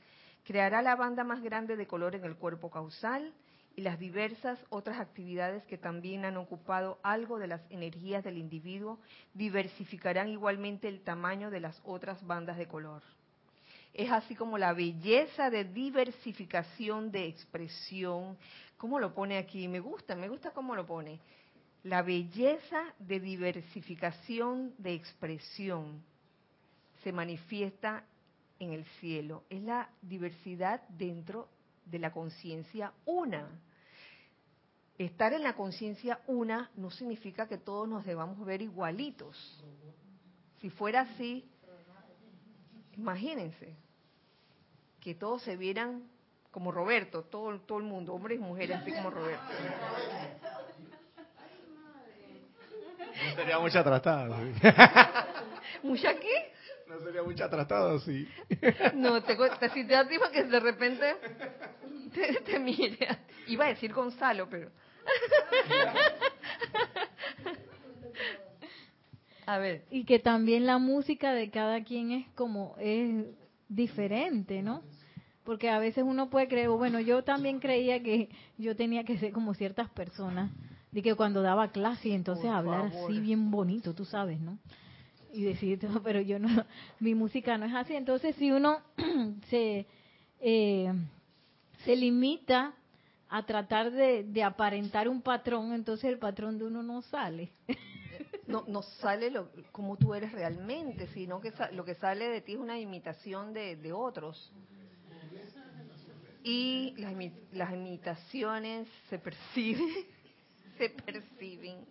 Speaker 1: creará la banda más grande de color en el cuerpo causal y las diversas otras actividades que también han ocupado algo de las energías del individuo diversificarán igualmente el tamaño de las otras bandas de color. Es así como la belleza de diversificación de expresión, ¿cómo lo pone aquí? Me gusta, me gusta cómo lo pone. La belleza de diversificación de expresión se manifiesta en el cielo. Es la diversidad dentro de la conciencia una. Estar en la conciencia una no significa que todos nos debamos ver igualitos. Si fuera así, imagínense que todos se vieran como Roberto, todo, todo el mundo, hombres y mujeres, así como Roberto.
Speaker 4: No sería mucha tratada.
Speaker 1: ¿Mucha qué?
Speaker 4: No sería mucha tratada, sí.
Speaker 1: No, te, te situativa que de repente te, te mire. Iba a decir Gonzalo, pero...
Speaker 2: A ver. Y que también la música de cada quien es como es diferente, ¿no? Porque a veces uno puede creer, bueno, yo también creía que yo tenía que ser como ciertas personas, de que cuando daba clase y entonces hablar así bien bonito, tú sabes, ¿no? Y decir, pero yo no, mi música no es así. Entonces, si uno se, eh, se limita a tratar de, de, aparentar un patrón, entonces el patrón de uno no sale.
Speaker 1: No, no sale lo, como tú eres realmente, sino que lo que sale de ti es una imitación de, de otros. Y las, las imitaciones se perciben se perciben.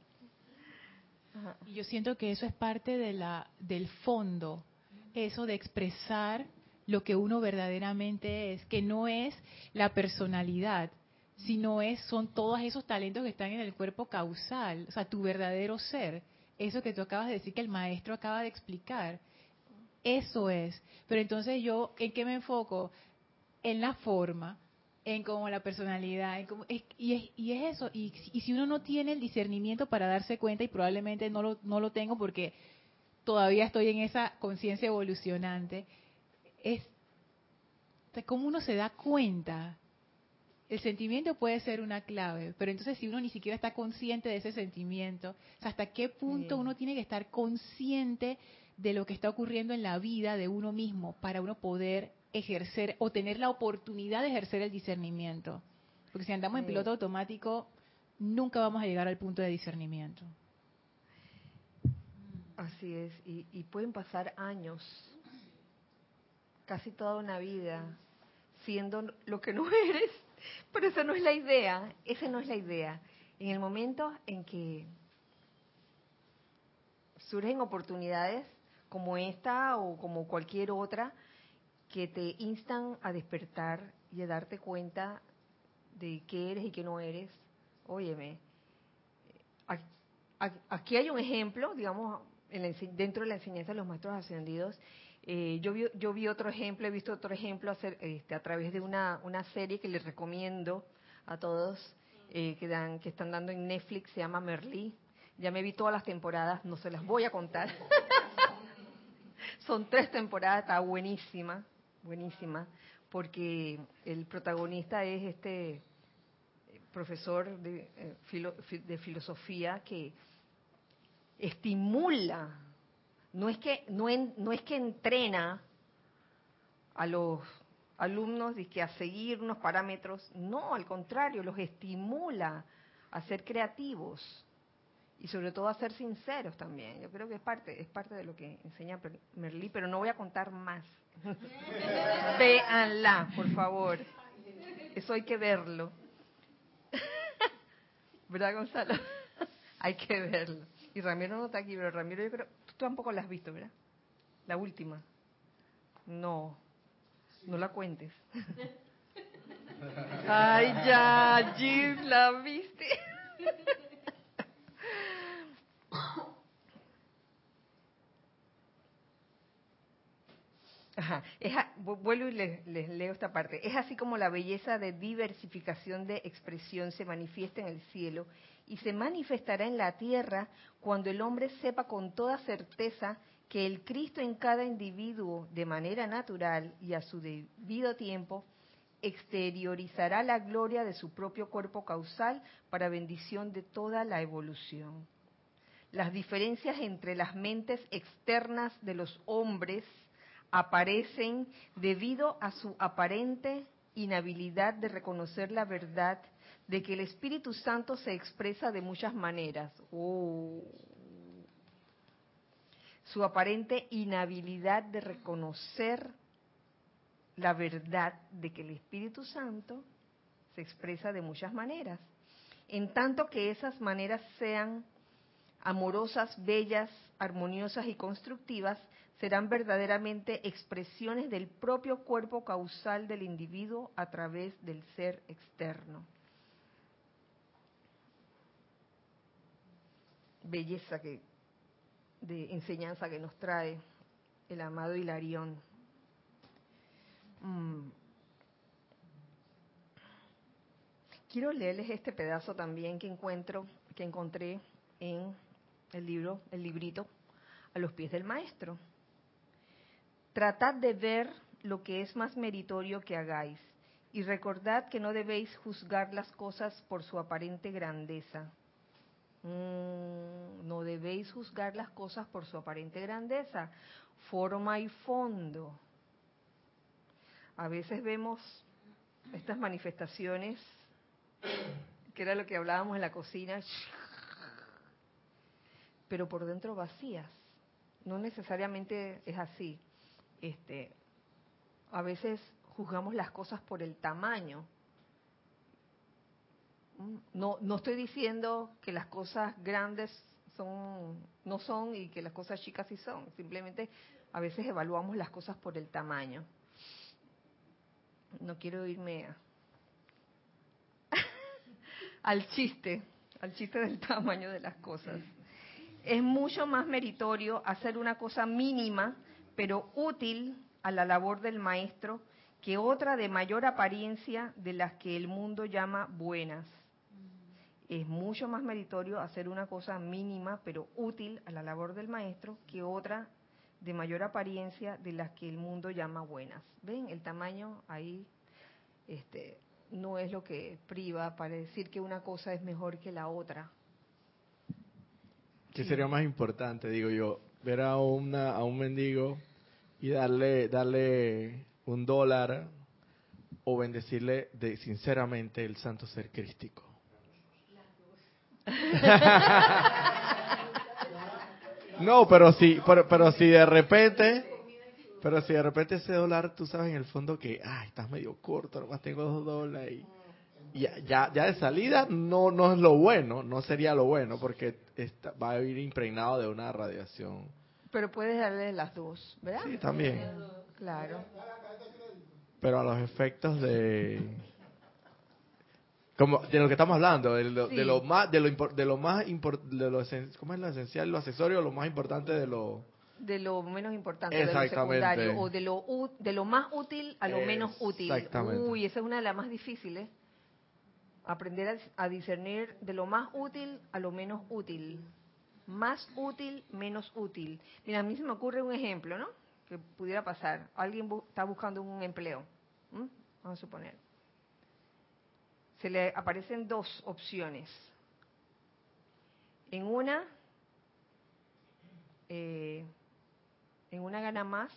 Speaker 5: Yo siento que eso es parte de la, del fondo, eso de expresar lo que uno verdaderamente es, que no es la personalidad, sino es son todos esos talentos que están en el cuerpo causal, o sea, tu verdadero ser, eso que tú acabas de decir que el maestro acaba de explicar, eso es. Pero entonces yo, ¿en qué me enfoco? En la forma, en como la personalidad, en y, es, y es eso. Y, y, si uno no tiene el discernimiento para darse cuenta, y probablemente no lo, no lo tengo porque todavía estoy en esa conciencia evolucionante, es cómo uno se da cuenta. El sentimiento puede ser una clave, pero entonces si uno ni siquiera está consciente de ese sentimiento, hasta qué punto uno tiene que estar consciente de lo que está ocurriendo en la vida de uno mismo para uno poder ejercer o tener la oportunidad de ejercer el discernimiento. Porque si andamos en piloto automático, nunca vamos a llegar al punto de discernimiento.
Speaker 1: Así es, y, pueden pasar años, casi toda una vida, siendo lo que no eres, pero esa no es la idea, esa no es la idea. En el momento en que surgen oportunidades como esta o como cualquier otra, que te instan a despertar y a darte cuenta de qué eres y qué no eres. Óyeme, aquí hay un ejemplo, digamos, dentro de la enseñanza de los maestros ascendidos. Eh, yo, vi, yo vi otro ejemplo, he visto otro ejemplo hacer, este, a través de una, una serie que les recomiendo a todos eh, que, dan, que están dando en Netflix, se llama Merlí. Ya me vi todas las temporadas, no se las voy a contar. Son tres temporadas, está buenísima buenísima, porque el protagonista es este eh, profesor de, de filosofía que estimula, no es que no, no es que entrena a los alumnos que a seguir unos parámetros, no, al contrario, los estimula a ser creativos y sobre todo a ser sinceros también. Yo creo que es parte es parte de lo que enseña Merlí, pero no voy a contar más. Véanla, por favor. Eso hay que verlo. ¿Verdad, Gonzalo? hay que verlo. Y Ramiro no está aquí, pero Ramiro yo creo... Tú tampoco la has visto, ¿verdad? La última. No. No la cuentes. Ay, ya, Jim, la viste. vuelvo y les, leo esta parte. Es así como la belleza de diversificación de expresión se manifiesta en el cielo y se manifestará en la tierra cuando el hombre sepa con toda certeza que el Cristo en cada individuo, de manera natural y a su debido tiempo, exteriorizará la gloria de su propio cuerpo causal para bendición de toda la evolución. Las diferencias entre las mentes externas de los hombres aparecen debido a su aparente inhabilidad de reconocer la verdad de que el Espíritu Santo se expresa de muchas maneras. Oh. Su aparente inhabilidad de reconocer la verdad de que el Espíritu Santo se expresa de muchas maneras. En tanto que esas maneras sean amorosas, bellas, armoniosas y constructivas, serán verdaderamente expresiones del propio cuerpo causal del individuo a través del ser externo. Belleza que, de enseñanza que nos trae el amado Hilarión. Mm. Quiero leerles este pedazo también que encuentro, que encontré en el libro, el librito, a los pies del maestro. Tratad de ver lo que es más meritorio que hagáis, y recordad que no debéis juzgar las cosas por su aparente grandeza. No debéis juzgar las cosas por su aparente grandeza, forma y fondo. A veces vemos estas manifestaciones, que era lo que hablábamos en la cocina, pero por dentro vacías. No necesariamente es así este, a veces juzgamos las cosas por el tamaño. No, no estoy diciendo que las cosas grandes son, no son y que las cosas chicas sí son. Simplemente a veces evaluamos las cosas por el tamaño. No quiero irme a, al chiste, al chiste del tamaño de las cosas. Es mucho más meritorio hacer una cosa mínima, pero útil a la labor del maestro, que otra de mayor apariencia de las que el mundo llama buenas. Es mucho más meritorio hacer una cosa mínima, pero útil a la labor del maestro, que otra de mayor apariencia de las que el mundo llama buenas. ¿Ven? El tamaño ahí este, no es lo que priva para decir que una cosa es mejor que la otra.
Speaker 4: ¿Qué sería más importante, digo yo, ver a una a un mendigo y darle darle un dólar o bendecirle de sinceramente el santo ser crístico? no, pero si pero, pero si de repente pero si de repente ese dólar, tú sabes en el fondo que, ay, estás medio corto, nomás tengo dos dólares y ya, ya, ya de salida no, no es lo bueno, no sería lo bueno porque está, va a ir impregnado de una radiación.
Speaker 1: Pero puedes darle las dos, ¿verdad?
Speaker 4: Sí, también.
Speaker 1: Claro.
Speaker 4: Pero a los efectos de como de lo que estamos hablando, de lo,
Speaker 1: Sí.
Speaker 4: de lo más de lo de lo más de lo ¿cómo es lo esencial, lo accesorio, lo más importante de lo
Speaker 1: De lo menos importante, de lo secundario, o de lo, de lo más útil a lo menos útil. Uy, esa es una de las más difíciles. Aprender a, a discernir de lo más útil a lo menos útil. Más útil, menos útil. Mira, a mí se me ocurre un ejemplo, ¿no? Que pudiera pasar. Alguien bu- está buscando un empleo. ¿m? Vamos a suponer. Se le aparecen dos opciones. En una, eh, en una gana más,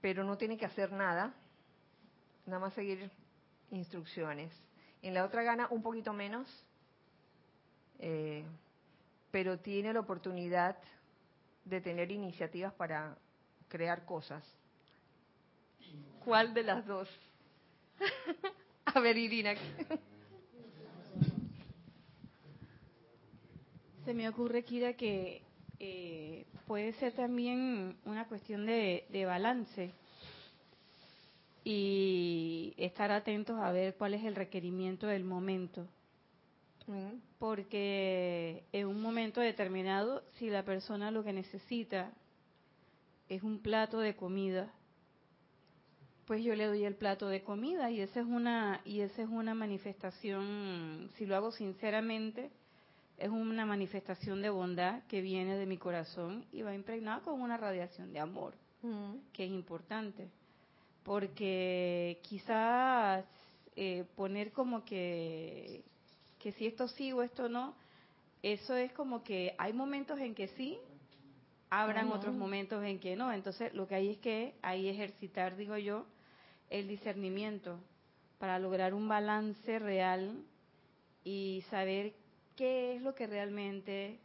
Speaker 1: pero no tiene que hacer nada, nada más seguir instrucciones. En la otra gana un poquito menos, eh, pero tiene la oportunidad de tener iniciativas para crear cosas. ¿Cuál de las dos? A ver, Irina.
Speaker 6: Se me ocurre, Kira, que eh, puede ser también una cuestión de, de balance y estar atentos a ver cuál es el requerimiento del momento.
Speaker 1: Mm,
Speaker 6: Porque en un momento determinado, si la persona lo que necesita es un plato de comida, pues yo le doy el plato de comida y esa es una y esa es una manifestación, si lo hago sinceramente, es una manifestación de bondad que viene de mi corazón y va impregnada con una radiación de amor,
Speaker 1: mm,
Speaker 6: que es importante. Porque quizás eh, poner como que, que si esto sí o esto no, eso es como que hay momentos en que sí, habrán otros momentos en que no. Entonces lo que hay es que ahí ejercitar, digo yo, el discernimiento para lograr un balance real y saber qué es lo que realmente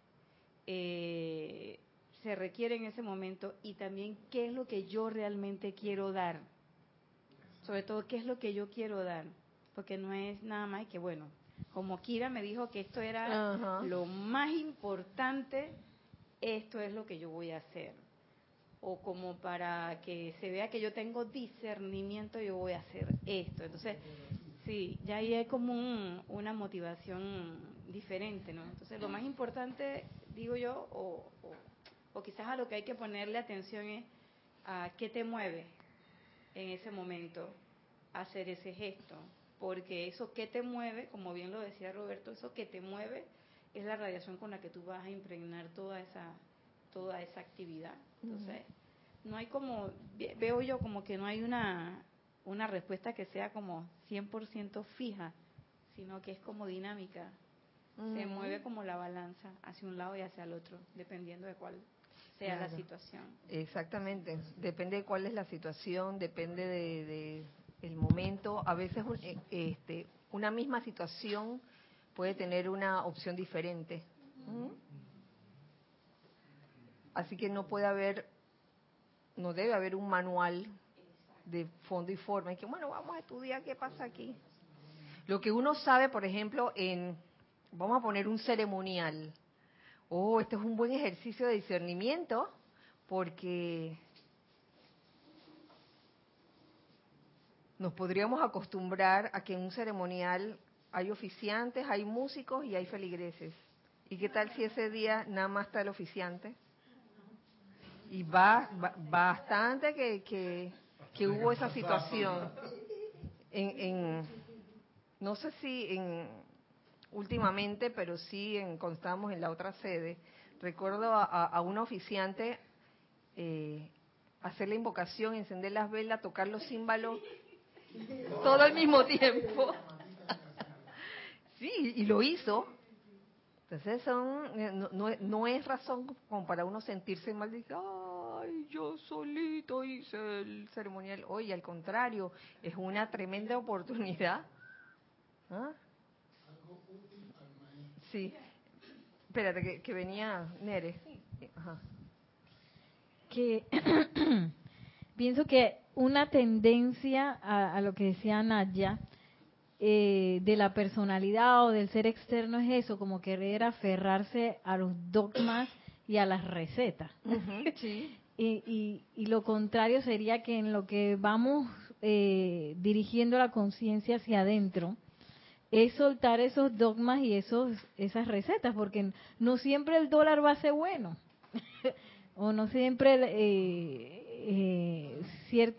Speaker 6: eh, se requiere en ese momento y también qué es lo que yo realmente quiero dar. Sobre todo, qué es lo que yo quiero dar. Porque no es nada más que, bueno, como Kira me dijo que esto era lo más importante, esto es lo que yo voy a hacer. O como para que se vea que yo tengo discernimiento, yo voy a hacer esto. Entonces, sí, ya ahí hay como un- una motivación diferente, ¿no? Entonces, lo más importante, digo yo, o, quizás a lo que hay que ponerle atención es a qué te mueve en ese momento hacer ese gesto. Porque eso que te mueve, como bien lo decía Roberto, eso que te mueve es la radiación con la que tú vas a impregnar toda esa toda esa actividad. Entonces, no hay como, ve- veo yo como que no hay una, una respuesta que sea como 100% fija, sino que es como dinámica. Se mueve como la balanza hacia un lado y hacia el otro, dependiendo de cuál sea la situación.
Speaker 1: Exactamente, depende de cuál es la situación, depende de, de el momento. A veces un- eh, este, una misma situación puede tener una opción diferente. Así que no puede haber, no debe haber un manual de fondo y forma. Y que bueno, vamos a estudiar qué pasa aquí. Lo que uno sabe, por ejemplo, en, vamos a poner un ceremonial. Oh, este es un buen ejercicio de discernimiento porque nos podríamos acostumbrar a que en un ceremonial hay oficiantes, hay músicos y hay feligreses. ¿Y qué tal si ese día nada más está el oficiante? Y bastante que, que, hubo esa situación. En, en, no sé si en, últimamente, pero sí en, cuando en la otra sede, recuerdo a, a- a una oficiante eh, hacer la invocación, encender las velas, tocar los címbalos, todo al mismo tiempo. Sí, y lo hizo. Entonces son, eh, no, no, no es razón como para uno sentirse mal de ay, yo solito hice el ceremonial. Oye, al contrario, es una tremenda oportunidad. ¿Ah? Sí. Espérate, que, que venía Nere. Ajá.
Speaker 2: que pienso que una tendencia a, a lo que decía Nadia eh, de la personalidad o del ser externo es eso, como querer aferrarse a los dogmas y a las recetas.
Speaker 1: Sí.
Speaker 2: Y, y- y lo contrario sería que en lo que vamos eh, dirigiendo la conciencia hacia adentro es soltar esos dogmas y esos esas recetas, porque no siempre el dólar va a ser bueno, o no siempre el, eh, eh,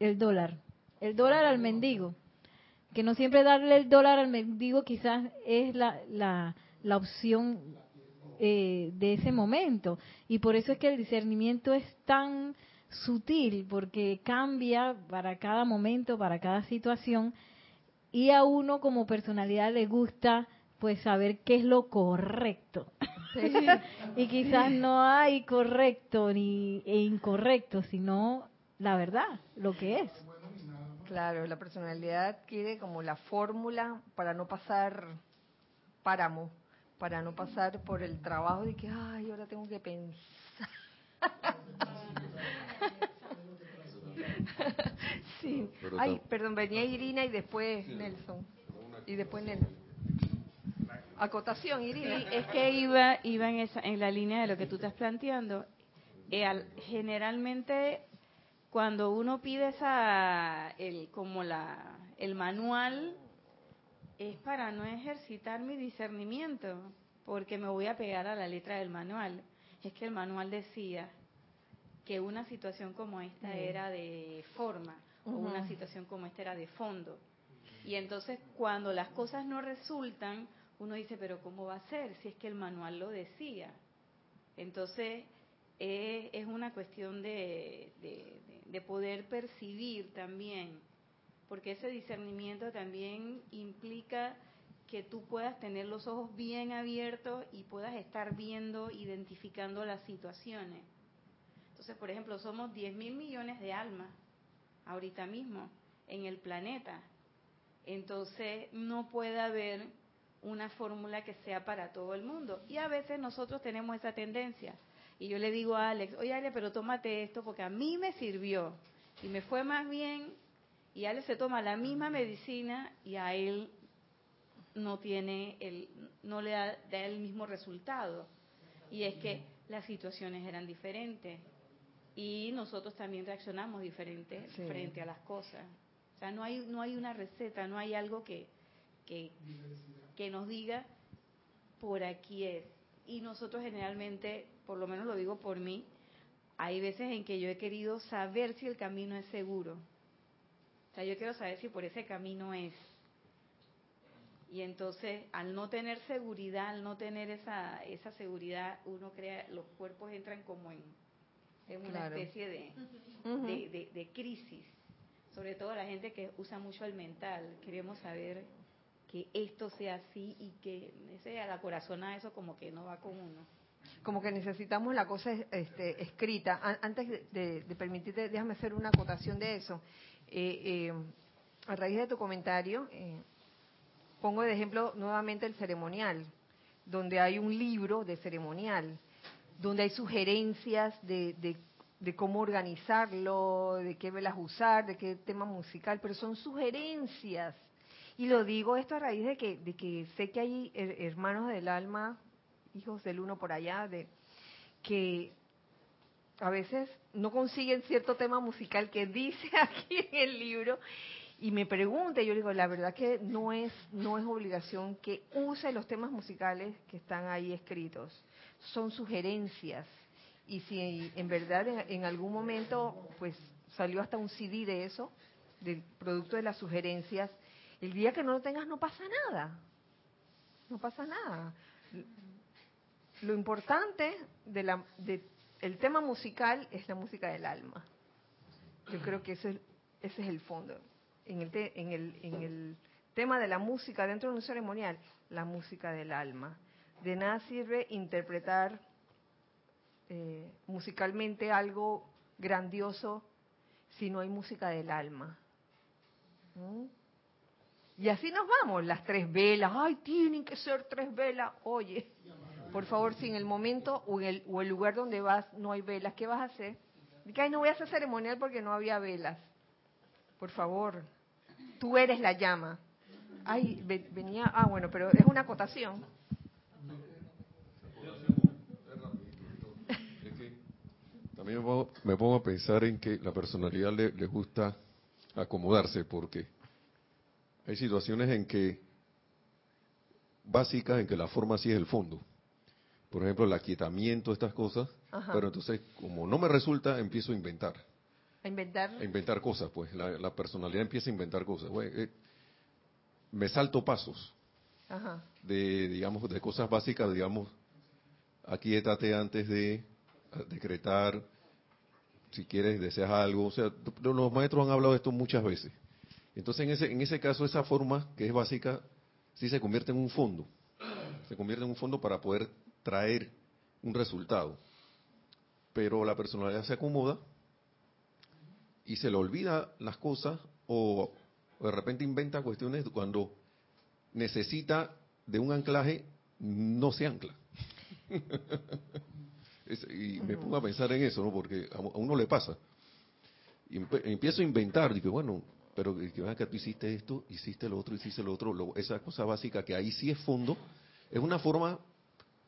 Speaker 2: el dólar, el dólar al mendigo, que no siempre darle el dólar al mendigo quizás es la, la, la opción eh, de ese momento. Y por eso es que el discernimiento es tan sutil, porque cambia para cada momento, para cada situación, y a uno como personalidad le gusta pues saber qué es lo correcto. y quizás no hay correcto ni e incorrecto, sino la verdad, lo que es.
Speaker 1: Claro, la personalidad quiere como la fórmula para no pasar páramo, para no pasar por el trabajo de que, ay, ahora tengo que pensar. sí. Ay, perdón, venía Irina y después Nelson. Y después Nelson. Acotación,
Speaker 6: Sí,
Speaker 1: Irina.
Speaker 6: es que iba, iba en, esa, en la línea de lo que tú estás planteando. Eh, al- generalmente, cuando uno pide esa, el, como la, el manual, es para no ejercitar mi discernimiento, porque me voy a pegar a la letra del manual. Es que el manual decía que una situación como esta era de forma, o una situación como esta era de fondo. Y entonces cuando las cosas no resultan, uno dice, pero ¿cómo va a ser si es que el manual lo decía? Entonces eh, es una cuestión de, de- de- de poder percibir también, porque ese discernimiento también implica que tú puedas tener los ojos bien abiertos y puedas estar viendo, identificando las situaciones. Entonces, por ejemplo, somos 10 mil millones de almas ahorita mismo en el planeta. Entonces, no puede haber una fórmula que sea para todo el mundo. Y a veces nosotros tenemos esa tendencia. Y yo le digo a Alex, oye Alex, pero tómate esto porque a mí me sirvió y me fue más bien. Y Alex se toma la misma medicina y a él no tiene el, no le da, da el mismo resultado. Y es que las situaciones eran diferentes y nosotros también reaccionamos diferente
Speaker 1: Sí.
Speaker 6: frente a las cosas. O sea, no hay no hay una receta, no hay algo que que, que nos diga por aquí es. Y nosotros generalmente, por lo menos lo digo por mí, hay veces en que yo he querido saber si el camino es seguro. O sea, yo quiero saber si por ese camino es. Y entonces, al no tener seguridad, al no tener esa, esa seguridad, uno crea, los cuerpos entran como en, en una
Speaker 1: Claro.
Speaker 6: especie de, de- de crisis. Sobre todo la gente que usa mucho el mental. Queremos saber que esto sea así y que ese a la corazonada eso como que no va con uno.
Speaker 1: como que necesitamos la cosa este, escrita. An- Antes de permitirte, déjame hacer una acotación de eso. Eh, eh, a raíz de tu comentario, eh, pongo de ejemplo nuevamente el ceremonial, donde hay un libro de ceremonial, donde hay sugerencias de, de- de cómo organizarlo, de qué velas usar, de qué tema musical, pero son sugerencias. Y lo digo esto a raíz de que, de que sé que hay hermanos del alma, hijos del uno por allá, de que a veces no consiguen cierto tema musical que dice aquí en el libro. Y me pregunta, yo digo, la verdad que no es no es obligación que use los temas musicales que están ahí escritos, son sugerencias. Y si en verdad en, algún momento pues salió hasta un CD de eso, del producto de las sugerencias, el día que no lo tengas no pasa nada, no pasa nada. Lo importante de tema musical es la música del alma. Yo creo que ese, ese es el fondo. En el, tema de la música dentro de un ceremonial, la música del alma. De nada sirve interpretar eh, musicalmente algo grandioso si no hay música del alma. Y así nos vamos, las tres velas, ay, tienen que ser tres velas. Oye, por favor, si en el momento o, en el, o el lugar donde vas no hay velas, ¿qué vas a hacer? Dice, ay, no voy a hacer ceremonial porque no había velas. Por favor, tú eres la llama. Ay, venía, ah, bueno, pero es una acotación.
Speaker 7: También me pongo, a pensar en que la personalidad le, le gusta acomodarse porque hay situaciones en que básicas en que la forma sí es el fondo por ejemplo, el aquietamiento, estas cosas, pero entonces, como no me resulta, empiezo a inventar.
Speaker 1: ¿A inventar?
Speaker 7: A inventar cosas, pues. La, personalidad empieza a inventar cosas. Eh, me salto pasos. De, digamos, de cosas básicas, digamos, aquietate antes de decretar, si quieres, deseas algo. O sea, los maestros han hablado de esto muchas veces. Entonces, en ese, en ese caso, esa forma que es básica, sí se convierte en un fondo. Se convierte en un fondo para poder traer un resultado. Pero la personalidad se acomoda y se le olvida las cosas o, de repente inventa cuestiones cuando necesita de un anclaje, no se ancla. y me pongo a pensar en eso, ¿no? Porque a uno le pasa. Y empiezo a inventar, digo, bueno, pero que vean que tú hiciste esto, hiciste lo otro, hiciste lo otro, esa cosa básica que ahí sí es fondo, es una forma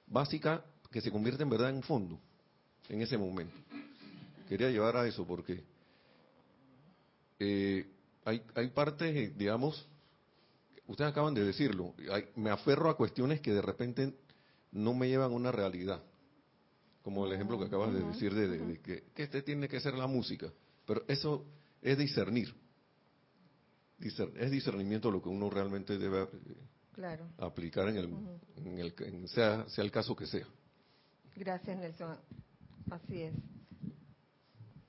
Speaker 7: básica que se convierte en verdad en fondo en ese momento. Quería llevar a eso porque eh, hay, hay partes, eh, digamos, ustedes acaban de decirlo, me aferro a cuestiones que de repente no me llevan a una realidad. Como el ejemplo que acabas de decir de, que, este tiene que ser la música. Pero eso es discernir. Es discernimiento lo que uno realmente debe
Speaker 1: claro.
Speaker 7: aplicar en el, en el sea, sea el caso que sea.
Speaker 1: Gracias, Nelson. Así es.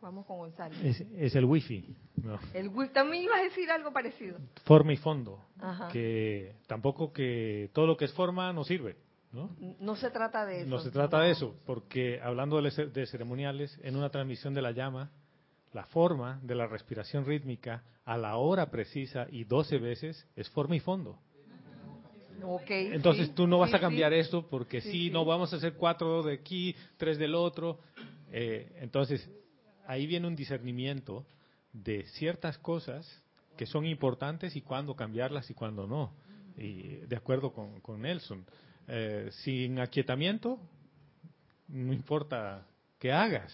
Speaker 1: Vamos con Gonzalo.
Speaker 8: Es, el wifi.
Speaker 1: El wifi. También ibas a decir algo parecido.
Speaker 8: Forma y fondo. Que tampoco que todo lo que es forma no sirve. ¿no?
Speaker 1: no se trata de eso.
Speaker 8: No se trata de eso, porque hablando de, de ceremoniales, en una transmisión de la llama, la forma de la respiración rítmica a la hora precisa y 12 veces es forma y fondo. Entonces tú no vas a cambiar esto porque sí, no vamos a hacer cuatro de aquí, tres del otro. Eh, entonces ahí viene un discernimiento de ciertas cosas que son importantes y cuándo cambiarlas y cuándo no. Y de acuerdo con, Nelson, eh, sin aquietamiento, no importa qué hagas,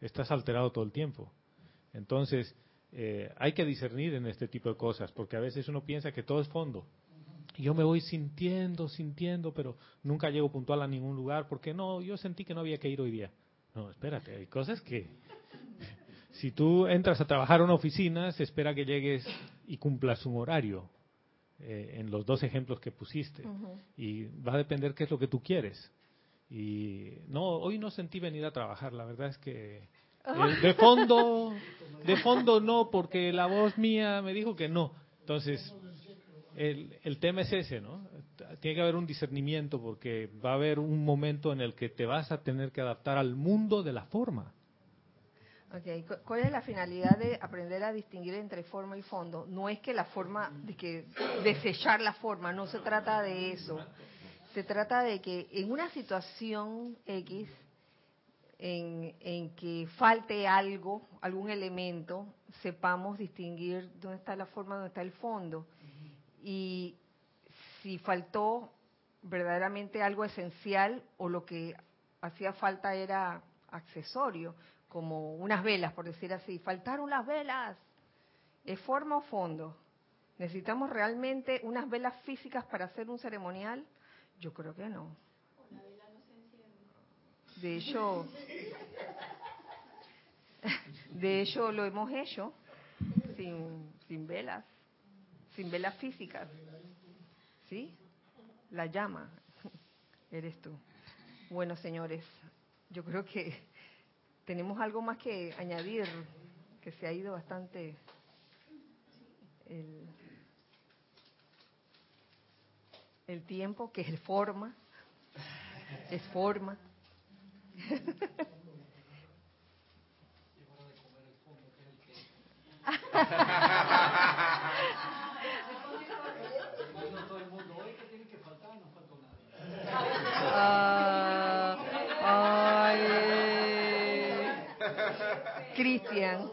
Speaker 8: estás alterado todo el tiempo. Entonces, eh, hay que discernir en este tipo de cosas, porque a veces uno piensa que todo es fondo, yo me voy sintiendo, sintiendo, pero nunca llego puntual a ningún lugar porque no, yo sentí que no había que ir hoy día. No, espérate, hay cosas que si tú entras a trabajar a una oficina, se espera que llegues y cumplas un horario, eh, en los dos ejemplos que pusiste. Y va a depender qué es lo que tú quieres. Y no, hoy no sentí venir a trabajar, la verdad es que de fondo, de fondo no, porque la voz mía me dijo que no. Entonces, el, el, tema es ese, ¿no? Tiene que haber un discernimiento porque va a haber un momento en el que te vas a tener que adaptar al mundo de la forma.
Speaker 1: Okay. ¿Cuál es la finalidad de aprender a distinguir entre forma y fondo? No es que la forma, de que desechar la forma, no se trata de eso. Se trata de que en una situación X, en, en que falte algo, algún elemento, sepamos distinguir dónde está la forma, dónde está el fondo y si faltó verdaderamente algo esencial o lo que hacía falta era accesorio, como unas velas, por decir así. Faltaron las velas. ¿Es forma o fondo? ¿Necesitamos realmente unas velas físicas para hacer un ceremonial? Yo creo que no. De hecho, de hecho lo hemos hecho sin, sin velas, sin velas físicas. ¿Sí? La llama eres tú. Bueno, señores, yo creo que tenemos algo más que añadir, que se ha ido bastante el, el tiempo, que es forma, es forma. Ah, Cristian.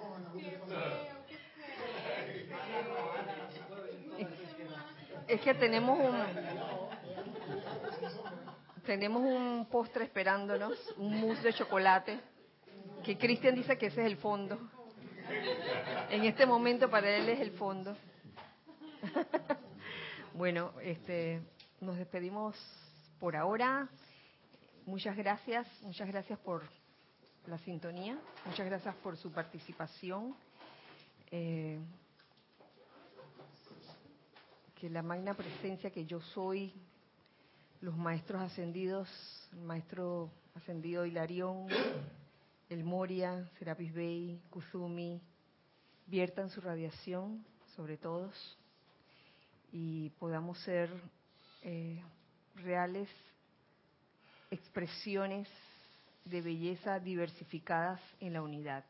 Speaker 1: Es que tenemos un tenemos un postre esperándonos, un mousse de chocolate, que Cristian dice que ese es el fondo. En este momento para él es el fondo. bueno, este, nos despedimos por ahora. Muchas gracias, muchas gracias por la sintonía, muchas gracias por su participación. Eh, que la magna presencia que yo soy, los maestros ascendidos, el maestro ascendido Hilarión, el Moria, Serapis Bey, Kuzumi, viertan su radiación sobre todos y podamos ser eh, reales expresiones de belleza diversificadas en la unidad.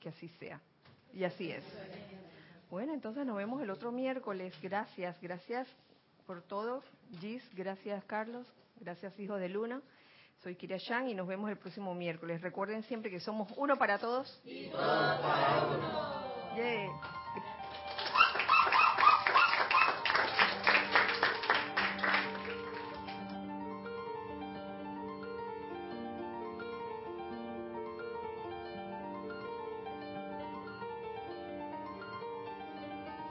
Speaker 1: Que así sea. Y así es. Bueno, entonces nos vemos el otro miércoles. Gracias, gracias por todo. Gis, gracias Carlos, gracias Hijo de Luna. Soy Kiria y nos vemos el próximo miércoles. Recuerden siempre que somos uno para todos. Y todos para uno. Yeah.